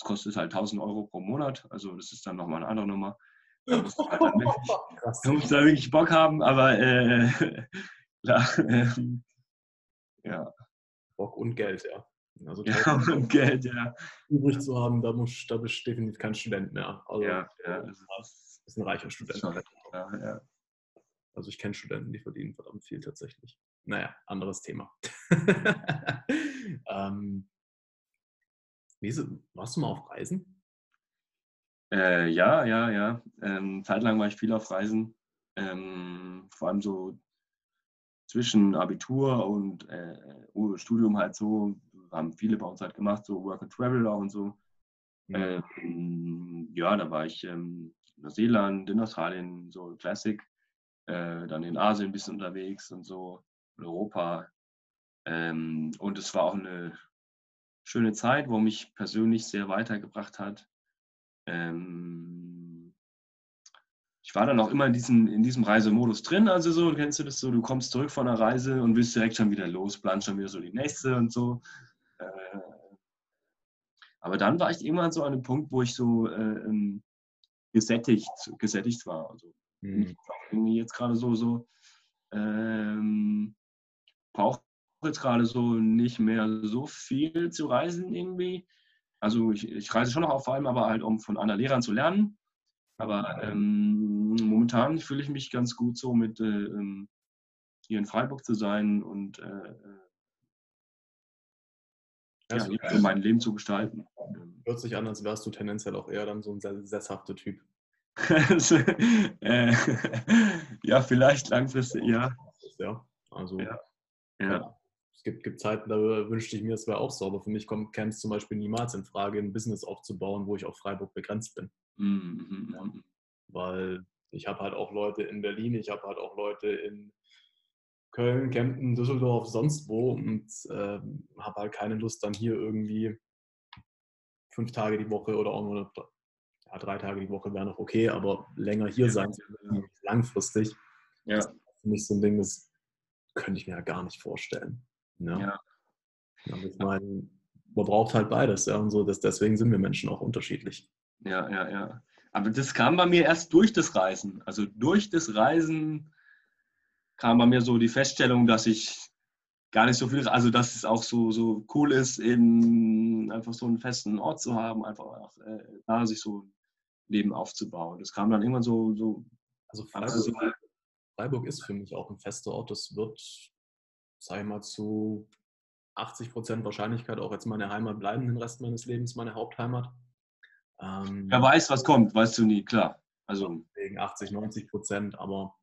das kostet halt 1000 Euro pro Monat, also das ist dann nochmal eine andere Nummer. Da musst du halt wirklich, da musst du wirklich Bock haben, aber äh, klar, äh, ja. Bock und Geld, ja. Also Ja, und Geld, ja. übrig zu haben, da, muss, da bist du definitiv kein Student mehr. Also Ja, ja, das das ist ein reicher Student. schon Ja, ja. Also ich kenne Studenten, die verdienen verdammt viel tatsächlich. Naja, anderes Thema. ähm, wie ist, es- warst du mal auf Reisen? Äh, ja, ja, ja. Ähm, zeitlang war ich viel auf Reisen. Ähm, vor allem so zwischen Abitur und äh, Studium halt so, haben viele bei uns halt gemacht, so Work and Travel auch und so. Ähm, ja, da war ich ähm, in Neuseeland, in Australien, so Classic, äh, dann in Asien ein bisschen unterwegs und so, in Europa. Ähm, und es war auch eine schöne Zeit, wo mich persönlich sehr weitergebracht hat. Ähm, ich war dann auch immer in diesem, in diesem Reisemodus drin, also so, kennst du das so, du kommst zurück von der Reise und willst direkt schon wieder los, planst schon wieder so die nächste und so. Äh, aber dann war ich irgendwann so an einem Punkt, wo ich so äh, ähm, gesättigt, gesättigt war. Also Hm. ich brauche irgendwie jetzt gerade so, so ähm, brauche jetzt gerade so nicht mehr so viel zu reisen irgendwie. Also ich, ich reise schon noch auf, vor allem aber halt, um von anderen Lehrern zu lernen. Aber ähm, momentan fühle ich mich ganz gut so mit äh, ähm, hier in Freiburg zu sein und äh, äh, ja, so mein Leben zu gestalten. Hört sich an, als wärst du tendenziell auch eher dann so ein sehr sesshafter Typ. äh, ja, vielleicht langfristig, ja. Ja, also Ja. Ja. Es gibt, gibt Zeiten, da wünschte ich mir, es wäre auch so, aber für mich kommt es zum Beispiel niemals in Frage, ein Business aufzubauen, wo ich auf Freiburg begrenzt bin. Mhm, mhm, Ja. mhm. Weil ich habe halt auch Leute in Berlin, ich habe halt auch Leute in Köln, Kempten, Düsseldorf, sonst wo und ähm, habe halt keine Lust, dann hier irgendwie fünf Tage die Woche oder auch nur ja, drei Tage die Woche wäre noch okay, aber länger hier sein zu langfristig, Ja, das ist für mich so ein Ding, das könnte ich mir ja gar nicht vorstellen. Ja. ja. Ja, ich meine, man braucht halt beides, ja, und so, das, deswegen sind wir Menschen auch unterschiedlich. Ja, ja, ja. Aber das kam bei mir erst durch das Reisen. Also durch das Reisen kam bei mir so die Feststellung, dass ich gar nicht so viel, also dass es auch so, so cool ist, eben einfach so einen festen Ort zu haben, einfach äh, da sich so ein Leben aufzubauen. Das kam dann irgendwann so, so Also also, Freiburg, Freiburg ist für mich auch ein fester Ort. Das wird, sag ich mal, zu 80 Prozent Wahrscheinlichkeit auch jetzt meine Heimat bleiben, den Rest meines Lebens, meine Hauptheimat. Ähm, wer weiß, was kommt, weißt du nie, klar. Also, Deswegen 80, 90 Prozent, aber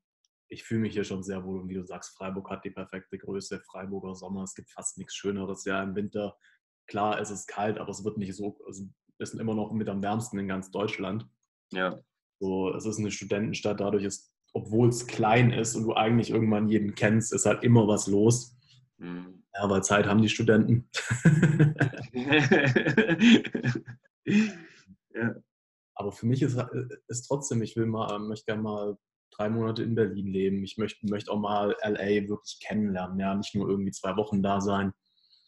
ich fühle mich hier schon sehr wohl und wie du sagst, Freiburg hat die perfekte Größe, Freiburger Sommer, es gibt fast nichts Schöneres. Ja, im Winter, klar, es ist kalt, aber es wird nicht so, also wir sind immer noch mit am wärmsten in ganz Deutschland. ja, So, es ist eine Studentenstadt, dadurch ist, obwohl es klein ist und du eigentlich irgendwann jeden kennst, ist halt immer was los. Mhm. Ja, weil Zeit haben die Studenten. ja. Aber für mich ist, ist trotzdem, ich will mal, möchte gerne mal drei Monate in Berlin leben. Ich möchte, möchte auch mal LA wirklich kennenlernen. Ja, nicht nur irgendwie zwei Wochen da sein.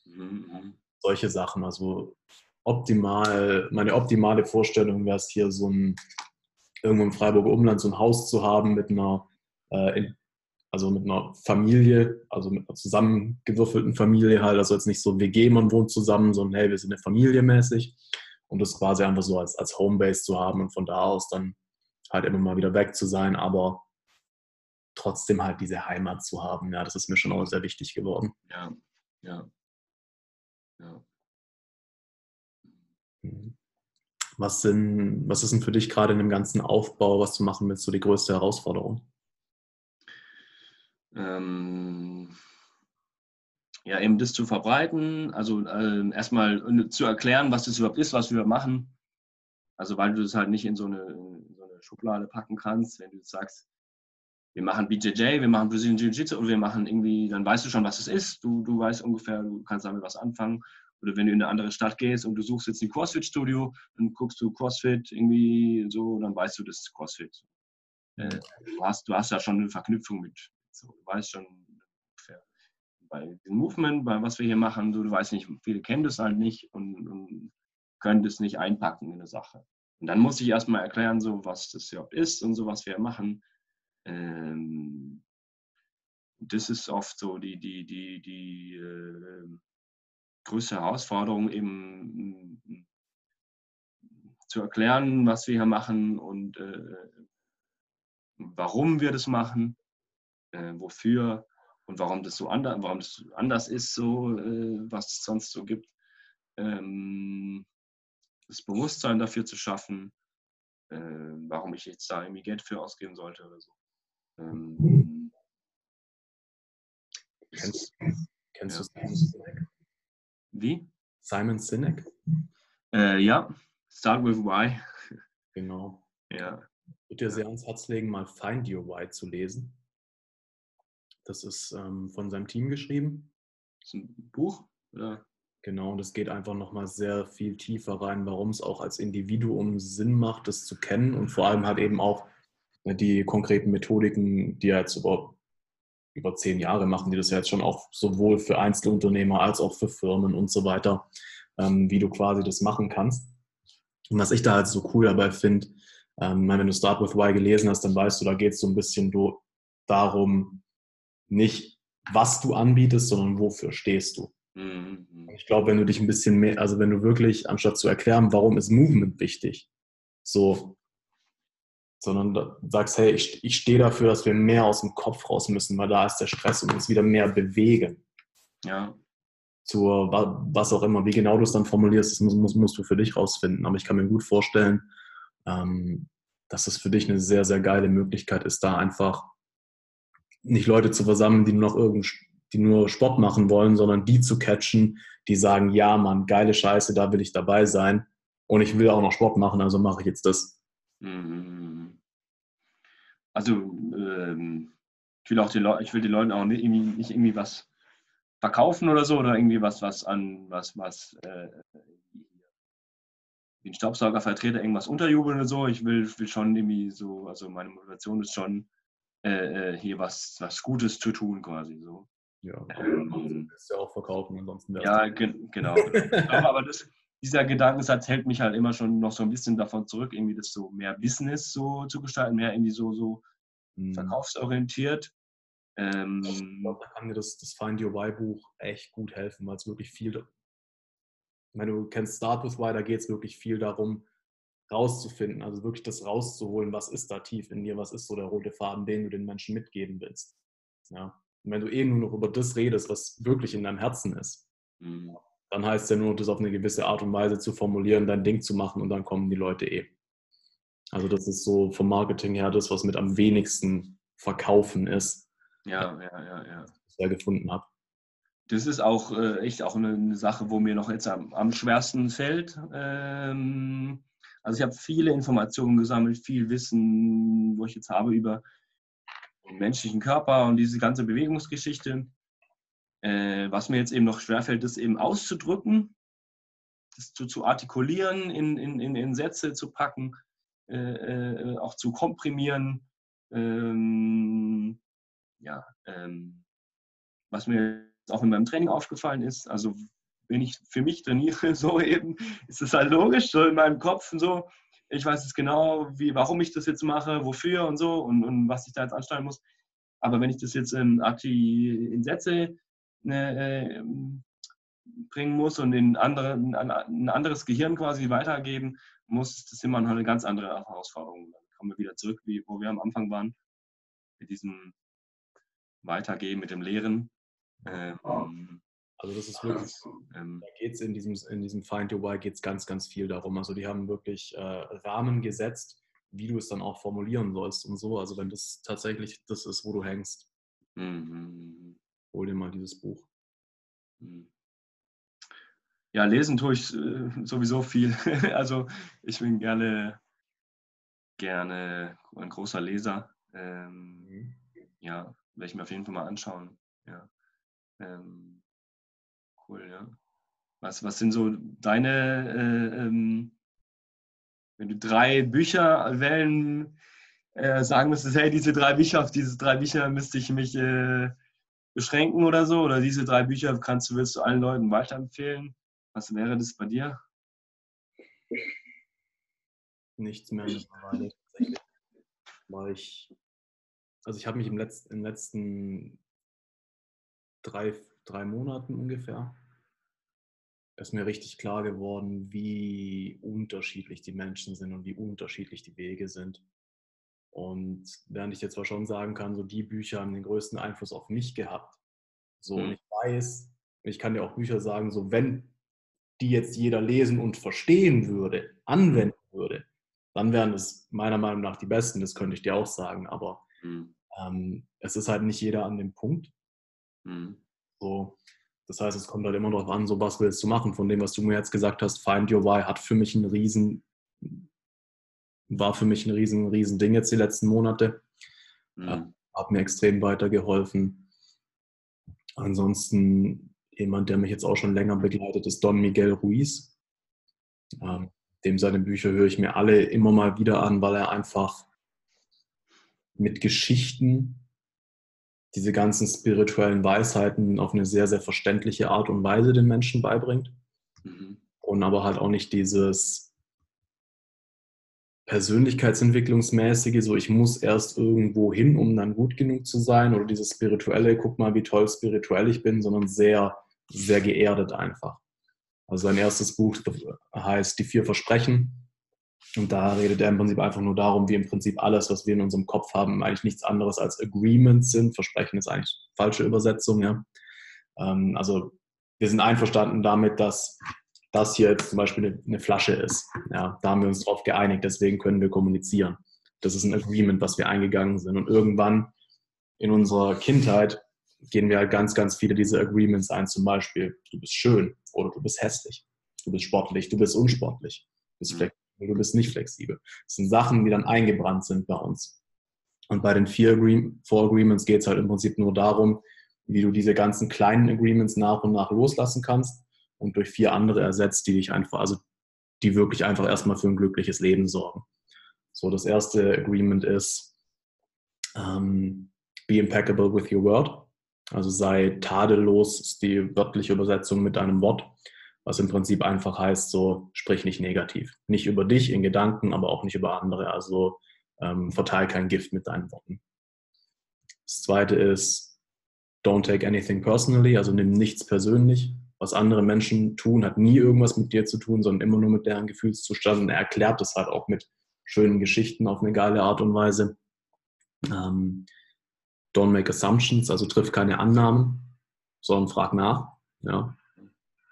Mhm. Solche Sachen. Also optimal, meine optimale Vorstellung wäre es hier so ein, irgendwo im Freiburger Umland so ein Haus zu haben mit einer, äh, in, also mit einer Familie, also mit einer zusammengewürfelten Familie halt. Also jetzt nicht so WG, man wohnt zusammen, sondern hey, wir sind eine Familie mäßig. Und das quasi einfach so als, als Homebase zu haben und von da aus dann halt immer mal wieder weg zu sein, aber trotzdem halt diese Heimat zu haben. Ja, das ist mir schon auch sehr wichtig geworden. Ja, ja. Ja. Mhm. Was, sind, was ist denn für dich gerade in dem ganzen Aufbau, was du machen willst, so die größte Herausforderung? Ähm, ja, eben das zu verbreiten, also äh, erstmal zu erklären, was das überhaupt ist, was wir machen. Also weil du das halt nicht in so eine, in so eine Schublade packen kannst, wenn du sagst, wir machen BJJ, wir machen Brazilian Jiu-Jitsu und wir machen irgendwie, dann weißt du schon, was es ist. Du, du weißt ungefähr, du kannst damit was anfangen. Oder wenn du in eine andere Stadt gehst und du suchst jetzt ein CrossFit-Studio, dann guckst du CrossFit irgendwie so, dann weißt du, das ist CrossFit. Äh, du, hast, du hast ja schon eine Verknüpfung mit, so, du weißt schon ungefähr bei dem Movement, bei was wir hier machen, so, du weißt nicht, viele kennen das halt nicht und, und können das nicht einpacken in eine Sache. Und dann muss ich erstmal erklären, so, was das überhaupt ist und so, was wir machen. Ähm, das ist oft so die, die, die, die äh, größte Herausforderung, eben mm, zu erklären, was wir hier machen und äh, warum wir das machen, äh, wofür und warum das so anders, warum das anders ist, so äh, was es sonst so gibt. Ähm, das Bewusstsein dafür zu schaffen, äh, warum ich jetzt da irgendwie Geld für ausgeben sollte oder so. Ähm, kennst, kennst ja. du Sinek? Wie? Simon Sinek? Äh, ja, Start with Why. Genau. Ja. Ich würde dir sehr ans Herz legen, mal Find Your Why zu lesen. Das ist ähm, von seinem Team geschrieben. Das ist ein Buch? Oder? Genau, und es geht einfach nochmal sehr viel tiefer rein, warum es auch als Individuum Sinn macht, das zu kennen und vor allem halt eben auch ne, die konkreten Methodiken, die er jetzt über, über zehn Jahre machen, die das ja jetzt schon auch sowohl für Einzelunternehmer als auch für Firmen und so weiter, ähm, wie du quasi das machen kannst. Und was ich da halt so cool dabei finde, ähm, wenn du Start with Why gelesen hast, dann weißt du, da geht es so ein bisschen darum, nicht was du anbietest, sondern wofür stehst du. Mhm. Ich glaube, wenn du dich ein bisschen mehr, also wenn du wirklich, anstatt zu erklären, warum ist Movement wichtig, so, sondern sagst, hey, ich, ich stehe dafür, dass wir mehr aus dem Kopf raus müssen, weil da ist der Stress und uns wieder mehr bewegen. Ja. Zur, was auch immer, wie genau du es dann formulierst, das musst, musst du für dich rausfinden. Aber ich kann mir gut vorstellen, ähm, dass es für dich eine sehr, sehr geile Möglichkeit ist, da einfach nicht Leute zu versammeln, die nur noch irgendein die nur Sport machen wollen, sondern die zu catchen, die sagen, ja, Mann, geile Scheiße, da will ich dabei sein und ich will auch noch Sport machen, also mache ich jetzt das. Mhm. Also ähm, ich will auch die Leute, ich will die Leuten auch nicht irgendwie, nicht irgendwie was verkaufen oder so oder irgendwie was, was an was, was äh, wie ein Staubsaugervertreter irgendwas unterjubeln oder so. Ich will, will schon irgendwie so, also meine Motivation ist schon, äh, äh hier was, was Gutes zu tun quasi so. Ja, ähm, ist ja auch verkaufen, ansonsten Ja, ge genau. aber das, dieser Gedankensatz hält mich halt immer schon noch so ein bisschen davon zurück, irgendwie das so mehr Business so zu gestalten, mehr irgendwie so, so hm. verkaufsorientiert. Ähm, ich glaube, da kann mir das, das Find Your Why Buch echt gut helfen, weil es wirklich viel, ich meine, du kennst Start with Why, da geht es wirklich viel darum, rauszufinden, also wirklich das rauszuholen, was ist da tief in dir, was ist so der rote Faden, den du den Menschen mitgeben willst. Ja. Und wenn du eh nur noch über das redest, was wirklich in deinem Herzen ist, mhm. Dann heißt es ja nur, das auf eine gewisse Art und Weise zu formulieren, dein Ding zu machen und dann kommen die Leute eh. Also das ist so vom Marketing her das, was mit am wenigsten verkaufen ist. Ja, ja, ja, ja. Was ich gefunden habe. Das ist auch äh, echt auch eine, Sache, wo mir noch jetzt am, am schwersten fällt. Ähm, also ich habe viele Informationen gesammelt, viel Wissen, wo ich jetzt habe über menschlichen Körper und diese ganze Bewegungsgeschichte. Äh, was mir jetzt eben noch schwerfällt, ist eben auszudrücken, das zu, zu artikulieren, in, in, in, in Sätze zu packen, äh, äh, auch zu komprimieren. Ähm, ja, ähm, was mir auch in meinem Training aufgefallen ist, also wenn ich für mich trainiere, so eben, ist es halt logisch, so in meinem Kopf und so, ich weiß jetzt genau, wie, warum ich das jetzt mache, wofür und so und, und was ich da jetzt anstellen muss. Aber wenn ich das jetzt in, in Sätze äh, ähm, bringen muss und in andere, ein anderes Gehirn quasi weitergeben muss, ist das immer eine ganz andere Herausforderung. Dann kommen wir wieder zurück, wie, wo wir am Anfang waren, mit diesem Weitergeben, mit dem Lehren. Ähm, also das ist wirklich, ähm, da geht es in diesem, in diesem Find Your Why geht's ganz, ganz viel darum. Also die haben wirklich äh, Rahmen gesetzt, wie du es dann auch formulieren sollst und so. Also wenn das tatsächlich das ist, wo du hängst, mhm. Hol dir mal dieses Buch. Mhm. Ja, lesen tue ich äh, sowieso viel. also ich bin gerne, gerne ein großer Leser. Ähm, mhm. Ja, werde ich mir auf jeden Fall mal anschauen. Ja. Ähm, cool, ja. Was, was sind so deine, äh, ähm, wenn du drei Bücher wählen, äh, sagen müsstest, hey, diese drei Bücher, auf diese drei Bücher müsste ich mich äh, beschränken oder so, oder diese drei Bücher kannst du, willst du allen Leuten weiterempfehlen? Was wäre das bei dir? Nichts mehr. Weil ich, also ich habe mich im letzten, im letzten drei, drei Monaten ungefähr ist mir richtig klar geworden, wie unterschiedlich die Menschen sind und wie unterschiedlich die Wege sind. Und während ich jetzt zwar schon sagen kann, so die Bücher haben den größten Einfluss auf mich gehabt. So, mhm. und ich weiß, ich kann dir auch Bücher sagen, so wenn die jetzt jeder lesen und verstehen würde, anwenden würde, dann wären es meiner Meinung nach die besten, das könnte ich dir auch sagen. Aber mhm. ähm, es ist halt nicht jeder an dem Punkt. Mhm. So, das heißt, es kommt halt immer darauf an, so was willst du machen. Von dem, was du mir jetzt gesagt hast, Find Your Why hat für mich einen riesen, war für mich ein riesen, riesen Ding jetzt die letzten Monate. Mhm. Hat mir extrem weitergeholfen. Ansonsten jemand, der mich jetzt auch schon länger begleitet, ist Don Miguel Ruiz. Ähm, dem seine Bücher höre ich mir alle immer mal wieder an, weil er einfach mit Geschichten diese ganzen spirituellen Weisheiten auf eine sehr, sehr verständliche Art und Weise den Menschen beibringt. Mhm. Und aber halt auch nicht dieses Persönlichkeitsentwicklungsmäßige, so ich muss erst irgendwo hin, um dann gut genug zu sein, oder dieses spirituelle, guck mal, wie toll spirituell ich bin, sondern sehr, sehr geerdet einfach. Also sein erstes Buch heißt Die vier Versprechen. Und da redet er im Prinzip einfach nur darum, wie im Prinzip alles, was wir in unserem Kopf haben, eigentlich nichts anderes als Agreements sind. Versprechen ist eigentlich falsche Übersetzung, ja. Ähm, also wir sind einverstanden damit, dass das hier jetzt zum Beispiel eine, Flasche ist. Ja, da haben wir uns darauf geeinigt, deswegen können wir kommunizieren. Das ist ein Agreement, was wir eingegangen sind. Und irgendwann in unserer Kindheit gehen wir halt ganz, ganz viele dieser Agreements ein. Zum Beispiel, du bist schön oder du bist hässlich, du bist sportlich, du bist unsportlich, du bist, mhm. flexibel, du bist nicht flexibel. Das sind Sachen, die dann eingebrannt sind bei uns. Und bei den vier Four Agreements geht es halt im Prinzip nur darum, wie du diese ganzen kleinen Agreements nach und nach loslassen kannst und durch vier andere ersetzt, die dich einfach, also die wirklich einfach erstmal für ein glückliches Leben sorgen. So, das erste Agreement ist, ähm, be impeccable with your word. Also sei tadellos ist die wörtliche Übersetzung mit einem Wort, was im Prinzip einfach heißt, so sprich nicht negativ. Nicht über dich in Gedanken, aber auch nicht über andere. Also ähm, verteil kein Gift mit deinen Worten. Das zweite ist, don't take anything personally, also nimm nichts persönlich. Was andere Menschen tun, hat nie irgendwas mit dir zu tun, sondern immer nur mit deren Gefühlszustand. Und er erklärt das halt auch mit schönen Geschichten auf eine geile Art und Weise. Ähm, don't make assumptions, also triff keine Annahmen, sondern frag nach. Ja.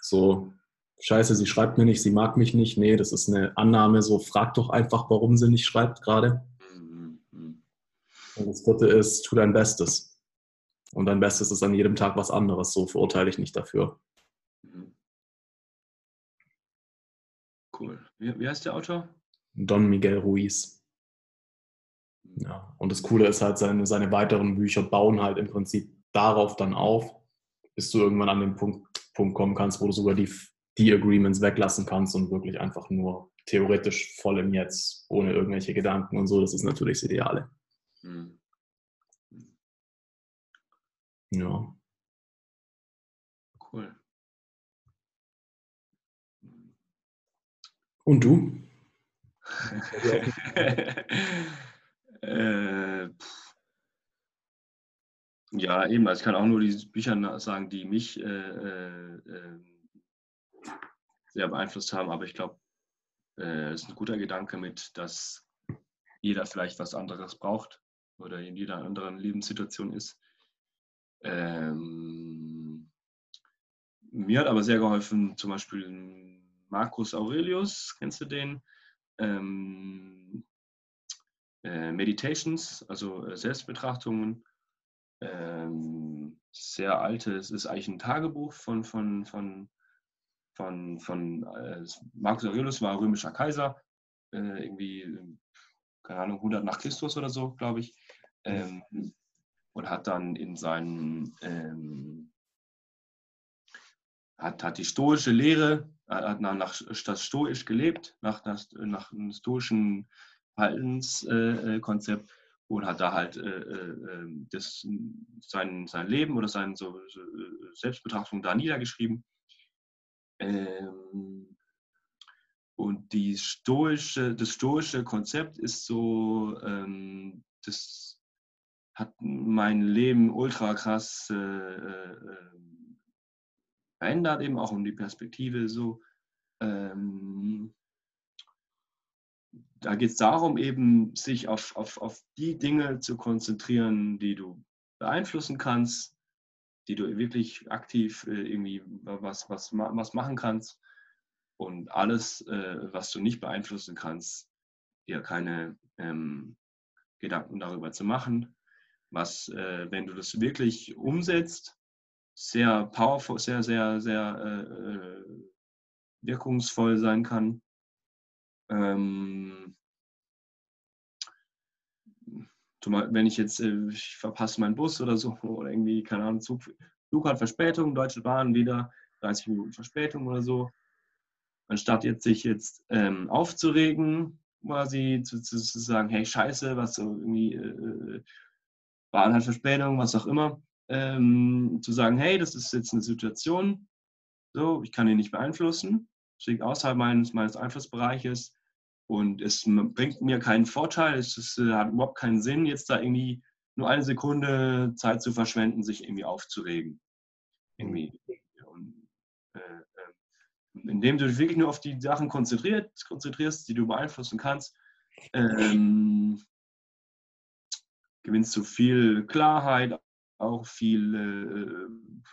So, scheiße, sie schreibt mir nicht, sie mag mich nicht. Nee, das ist eine Annahme, so frag doch einfach, warum sie nicht schreibt gerade. Und das dritte ist, tu dein Bestes. Und dein Bestes ist an jedem Tag was anderes, so verurteile ich nicht dafür. Cool. Wie, wie heißt der Autor? Don Miguel Ruiz. Ja, und das Coole ist halt, seine, seine weiteren Bücher bauen halt im Prinzip darauf dann auf, bis du irgendwann an den Punkt, Punkt kommen kannst, wo du sogar die, die Agreements weglassen kannst und wirklich einfach nur theoretisch voll im Jetzt, ohne irgendwelche Gedanken und so. Das ist natürlich das Ideale. Mhm. Ja. Und du? Äh, ja, eben. Also ich kann auch nur die Bücher sagen, die mich äh, äh, ähm, sehr beeinflusst haben. Aber ich glaube, äh, es ist ein guter Gedanke mit, dass jeder vielleicht was anderes braucht oder in jeder anderen Lebenssituation ist. Ähm, mir hat aber sehr geholfen, zum Beispiel Marcus Aurelius, kennst du den? Ähm, äh, Meditations, also äh, Selbstbetrachtungen. Ähm, sehr altes, ist eigentlich ein Tagebuch von, von, von, von, von äh, Marcus Aurelius, war römischer Kaiser, äh, irgendwie, keine Ahnung, 100 nach Christus oder so, glaube ich. Ähm, und hat dann in seinen, ähm, hat, hat die stoische Lehre, hat nach, nach das stoisch gelebt, nach, nach, nach einem stoischen Verhaltenskonzept und hat da halt äh, äh, das, sein, sein Leben oder seine so, Selbstbetrachtung da niedergeschrieben. Ähm, und die stoische, das stoische Konzept ist so, ähm, das hat mein Leben ultra krass äh, äh, verändert, eben auch um die Perspektive so. Ähm, da geht es darum, eben sich auf, auf, auf die Dinge zu konzentrieren, die du beeinflussen kannst, die du wirklich aktiv äh, irgendwie was, was, was machen kannst. Und alles, äh, was du nicht beeinflussen kannst, dir keine ähm, Gedanken darüber zu machen. Was, äh, wenn du das wirklich umsetzt, sehr powerful, sehr, sehr, sehr äh, äh wirkungsvoll sein kann. Ähm, wenn ich jetzt, äh, ich verpasse meinen Bus oder so, oder irgendwie, keine Ahnung, Zug, Zug hat Verspätung, Deutsche Bahn wieder 30 Minuten Verspätung oder so. Anstatt jetzt sich jetzt ähm, aufzuregen, quasi zu, zu, zu, sagen, hey Scheiße, was so irgendwie äh, Bahn hat Verspätung, was auch immer, ähm, zu sagen, hey, das ist jetzt eine Situation, so, ich kann die nicht beeinflussen, es liegt außerhalb meines, meines Einflussbereiches und es bringt mir keinen Vorteil, es ist, äh, hat überhaupt keinen Sinn, jetzt da irgendwie nur eine Sekunde Zeit zu verschwenden, sich irgendwie aufzuregen. Irgendwie. Und, äh, äh, indem du dich wirklich nur auf die Sachen konzentrierst, konzentrierst die du beeinflussen kannst, ähm, gewinnst du viel Klarheit, auch viel äh,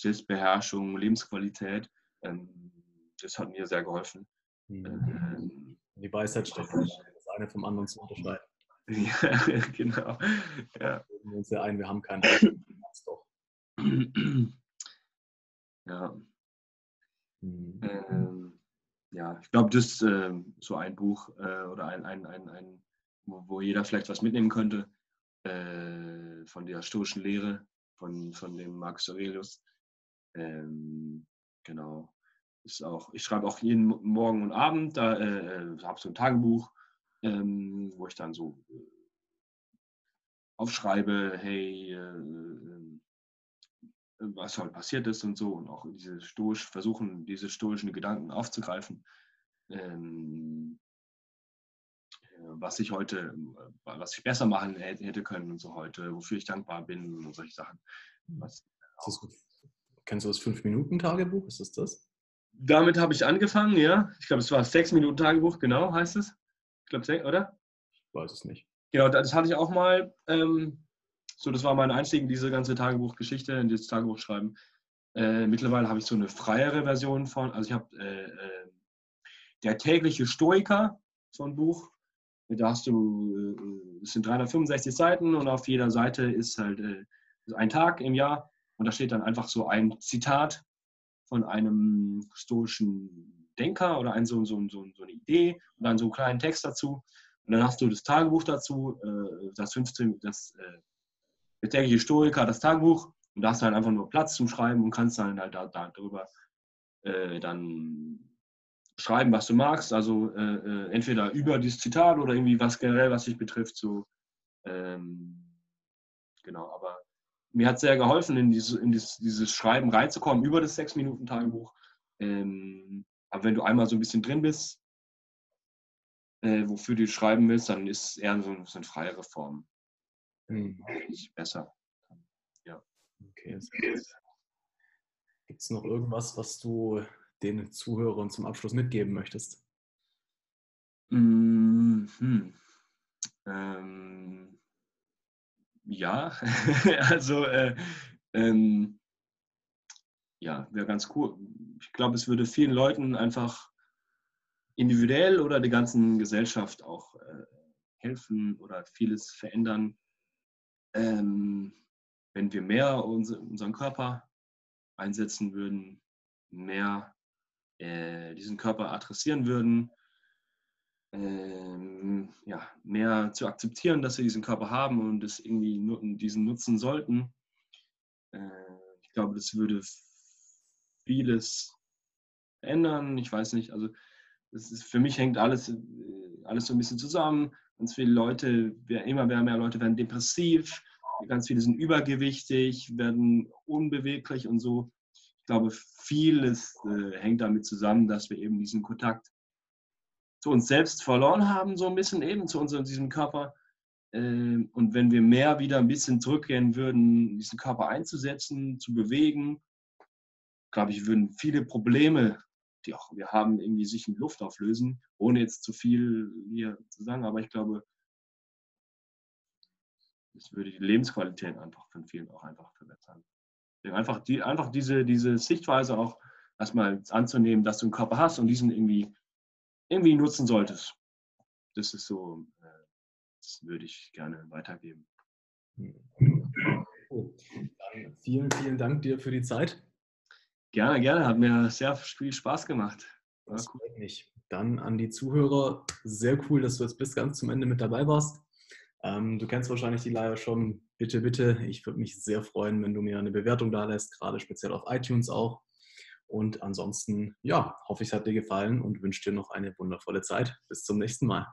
Selbstbeherrschung, Lebensqualität. Ähm, das hat mir sehr geholfen. Mhm. Ähm, die Weisheit steckt das eine vom anderen zu unterscheiden. Ja, genau. Ja. Wir uns ja ein, wir haben keinen. doch. Ja. Mhm. Ähm, ja, ich glaube, das ist äh, so ein Buch äh, oder ein, ein, ein, ein, wo jeder vielleicht was mitnehmen könnte äh, von der stoischen Lehre von, von dem Marcus Aurelius. Ähm, genau. Ist auch, ich schreibe auch jeden Morgen und Abend, da äh, äh habe so ein Tagebuch, ähm, wo ich dann so äh, aufschreibe, hey, äh, was heute passiert ist und so und auch diese stoisch versuchen, diese stoischen Gedanken aufzugreifen. Ähm, was ich heute, was ich besser machen hätte können und so heute, wofür ich dankbar bin und solche Sachen. Was, das, kennst du das 5-Minuten-Tagebuch? Ist das das? Damit habe ich angefangen, ja. Ich glaube, es war 6-Minuten-Tagebuch, genau heißt es. Ich glaube, oder? Ich weiß es nicht. Genau, das hatte ich auch mal. Ähm, so, das war mein Einstieg in diese ganze Tagebuchgeschichte, in dieses Tagebuch schreiben. Äh, mittlerweile habe ich so eine freiere Version von, also ich habe äh, äh, der tägliche Stoiker, so ein Buch, da hast du, äh, es sind 365 Seiten und auf jeder Seite ist halt äh, ein Tag im Jahr und da steht dann einfach so ein Zitat von einem stoischen Denker oder ein, so, so, so, so eine Idee und dann so einen kleinen Text dazu. Und dann hast du das Tagebuch dazu, äh, das 15, das der tägliche Stoiker, das Tagebuch und da hast du halt einfach nur Platz zum Schreiben und kannst dann halt da, da drüber äh, dann schreiben, was du magst. Also äh, äh, entweder über dieses Zitat oder irgendwie was generell, was dich betrifft. So, ähm, genau, aber mir hat sehr geholfen, in, diese, in dieses, dieses, Schreiben reinzukommen über das Sechs-Minuten-Tagebuch. Ähm, aber wenn du einmal so ein bisschen drin bist, äh, wofür du schreiben willst, dann ist es eher so, so eine freiere Form. Mhm. Besser. Ja. Okay. Gibt es noch irgendwas, was du den Zuhörern zum Abschluss mitgeben möchtest? Mhm. Ähm, ja, also äh, ähm, ja, wäre ganz cool. Ich glaube, es würde vielen Leuten einfach individuell oder der ganzen Gesellschaft auch äh, helfen oder vieles verändern, ähm, wenn wir mehr unseren Körper einsetzen würden, mehr äh, diesen Körper adressieren würden, ähm, ja, mehr zu akzeptieren, dass wir diesen Körper haben und es irgendwie diesen nutzen sollten. Äh, ich glaube, das würde vieles ändern. Ich weiß nicht, also ist, für mich hängt alles, äh, alles so ein bisschen zusammen. Ganz viele Leute, immer mehr, mehr Leute werden depressiv, ganz viele sind übergewichtig, werden unbeweglich und so ich glaube, vieles äh, hängt damit zusammen, dass wir eben diesen Kontakt zu uns selbst verloren haben, so ein bisschen eben zu unserem, diesem Körper. Äh, und wenn wir mehr wieder ein bisschen zurückgehen würden, diesen Körper einzusetzen, zu bewegen, glaube ich, würden viele Probleme, die auch wir haben, irgendwie sich in Luft auflösen, ohne jetzt zu viel hier zu sagen. Aber ich glaube, es würde die Lebensqualität einfach von vielen auch einfach verbessern. Einfach, die, einfach diese, diese Sichtweise auch erstmal anzunehmen, dass du einen Körper hast und diesen irgendwie, irgendwie nutzen solltest. Das ist so, äh, das würde ich gerne weitergeben. Cool. Dann vielen, vielen Dank dir für die Zeit. Gerne, gerne. Hat mir sehr viel Spaß gemacht. Das freut mich. Dann an die Zuhörer. Sehr cool, dass du jetzt bis ganz zum Ende mit dabei warst. Ähm, du kennst wahrscheinlich die Leier schon. Bitte, bitte. Ich würde mich sehr freuen, wenn du mir eine Bewertung da lässt, gerade speziell auf iTunes auch. Und ansonsten, ja, hoffe ich, es hat dir gefallen und wünsche dir noch eine wundervolle Zeit. Bis zum nächsten Mal.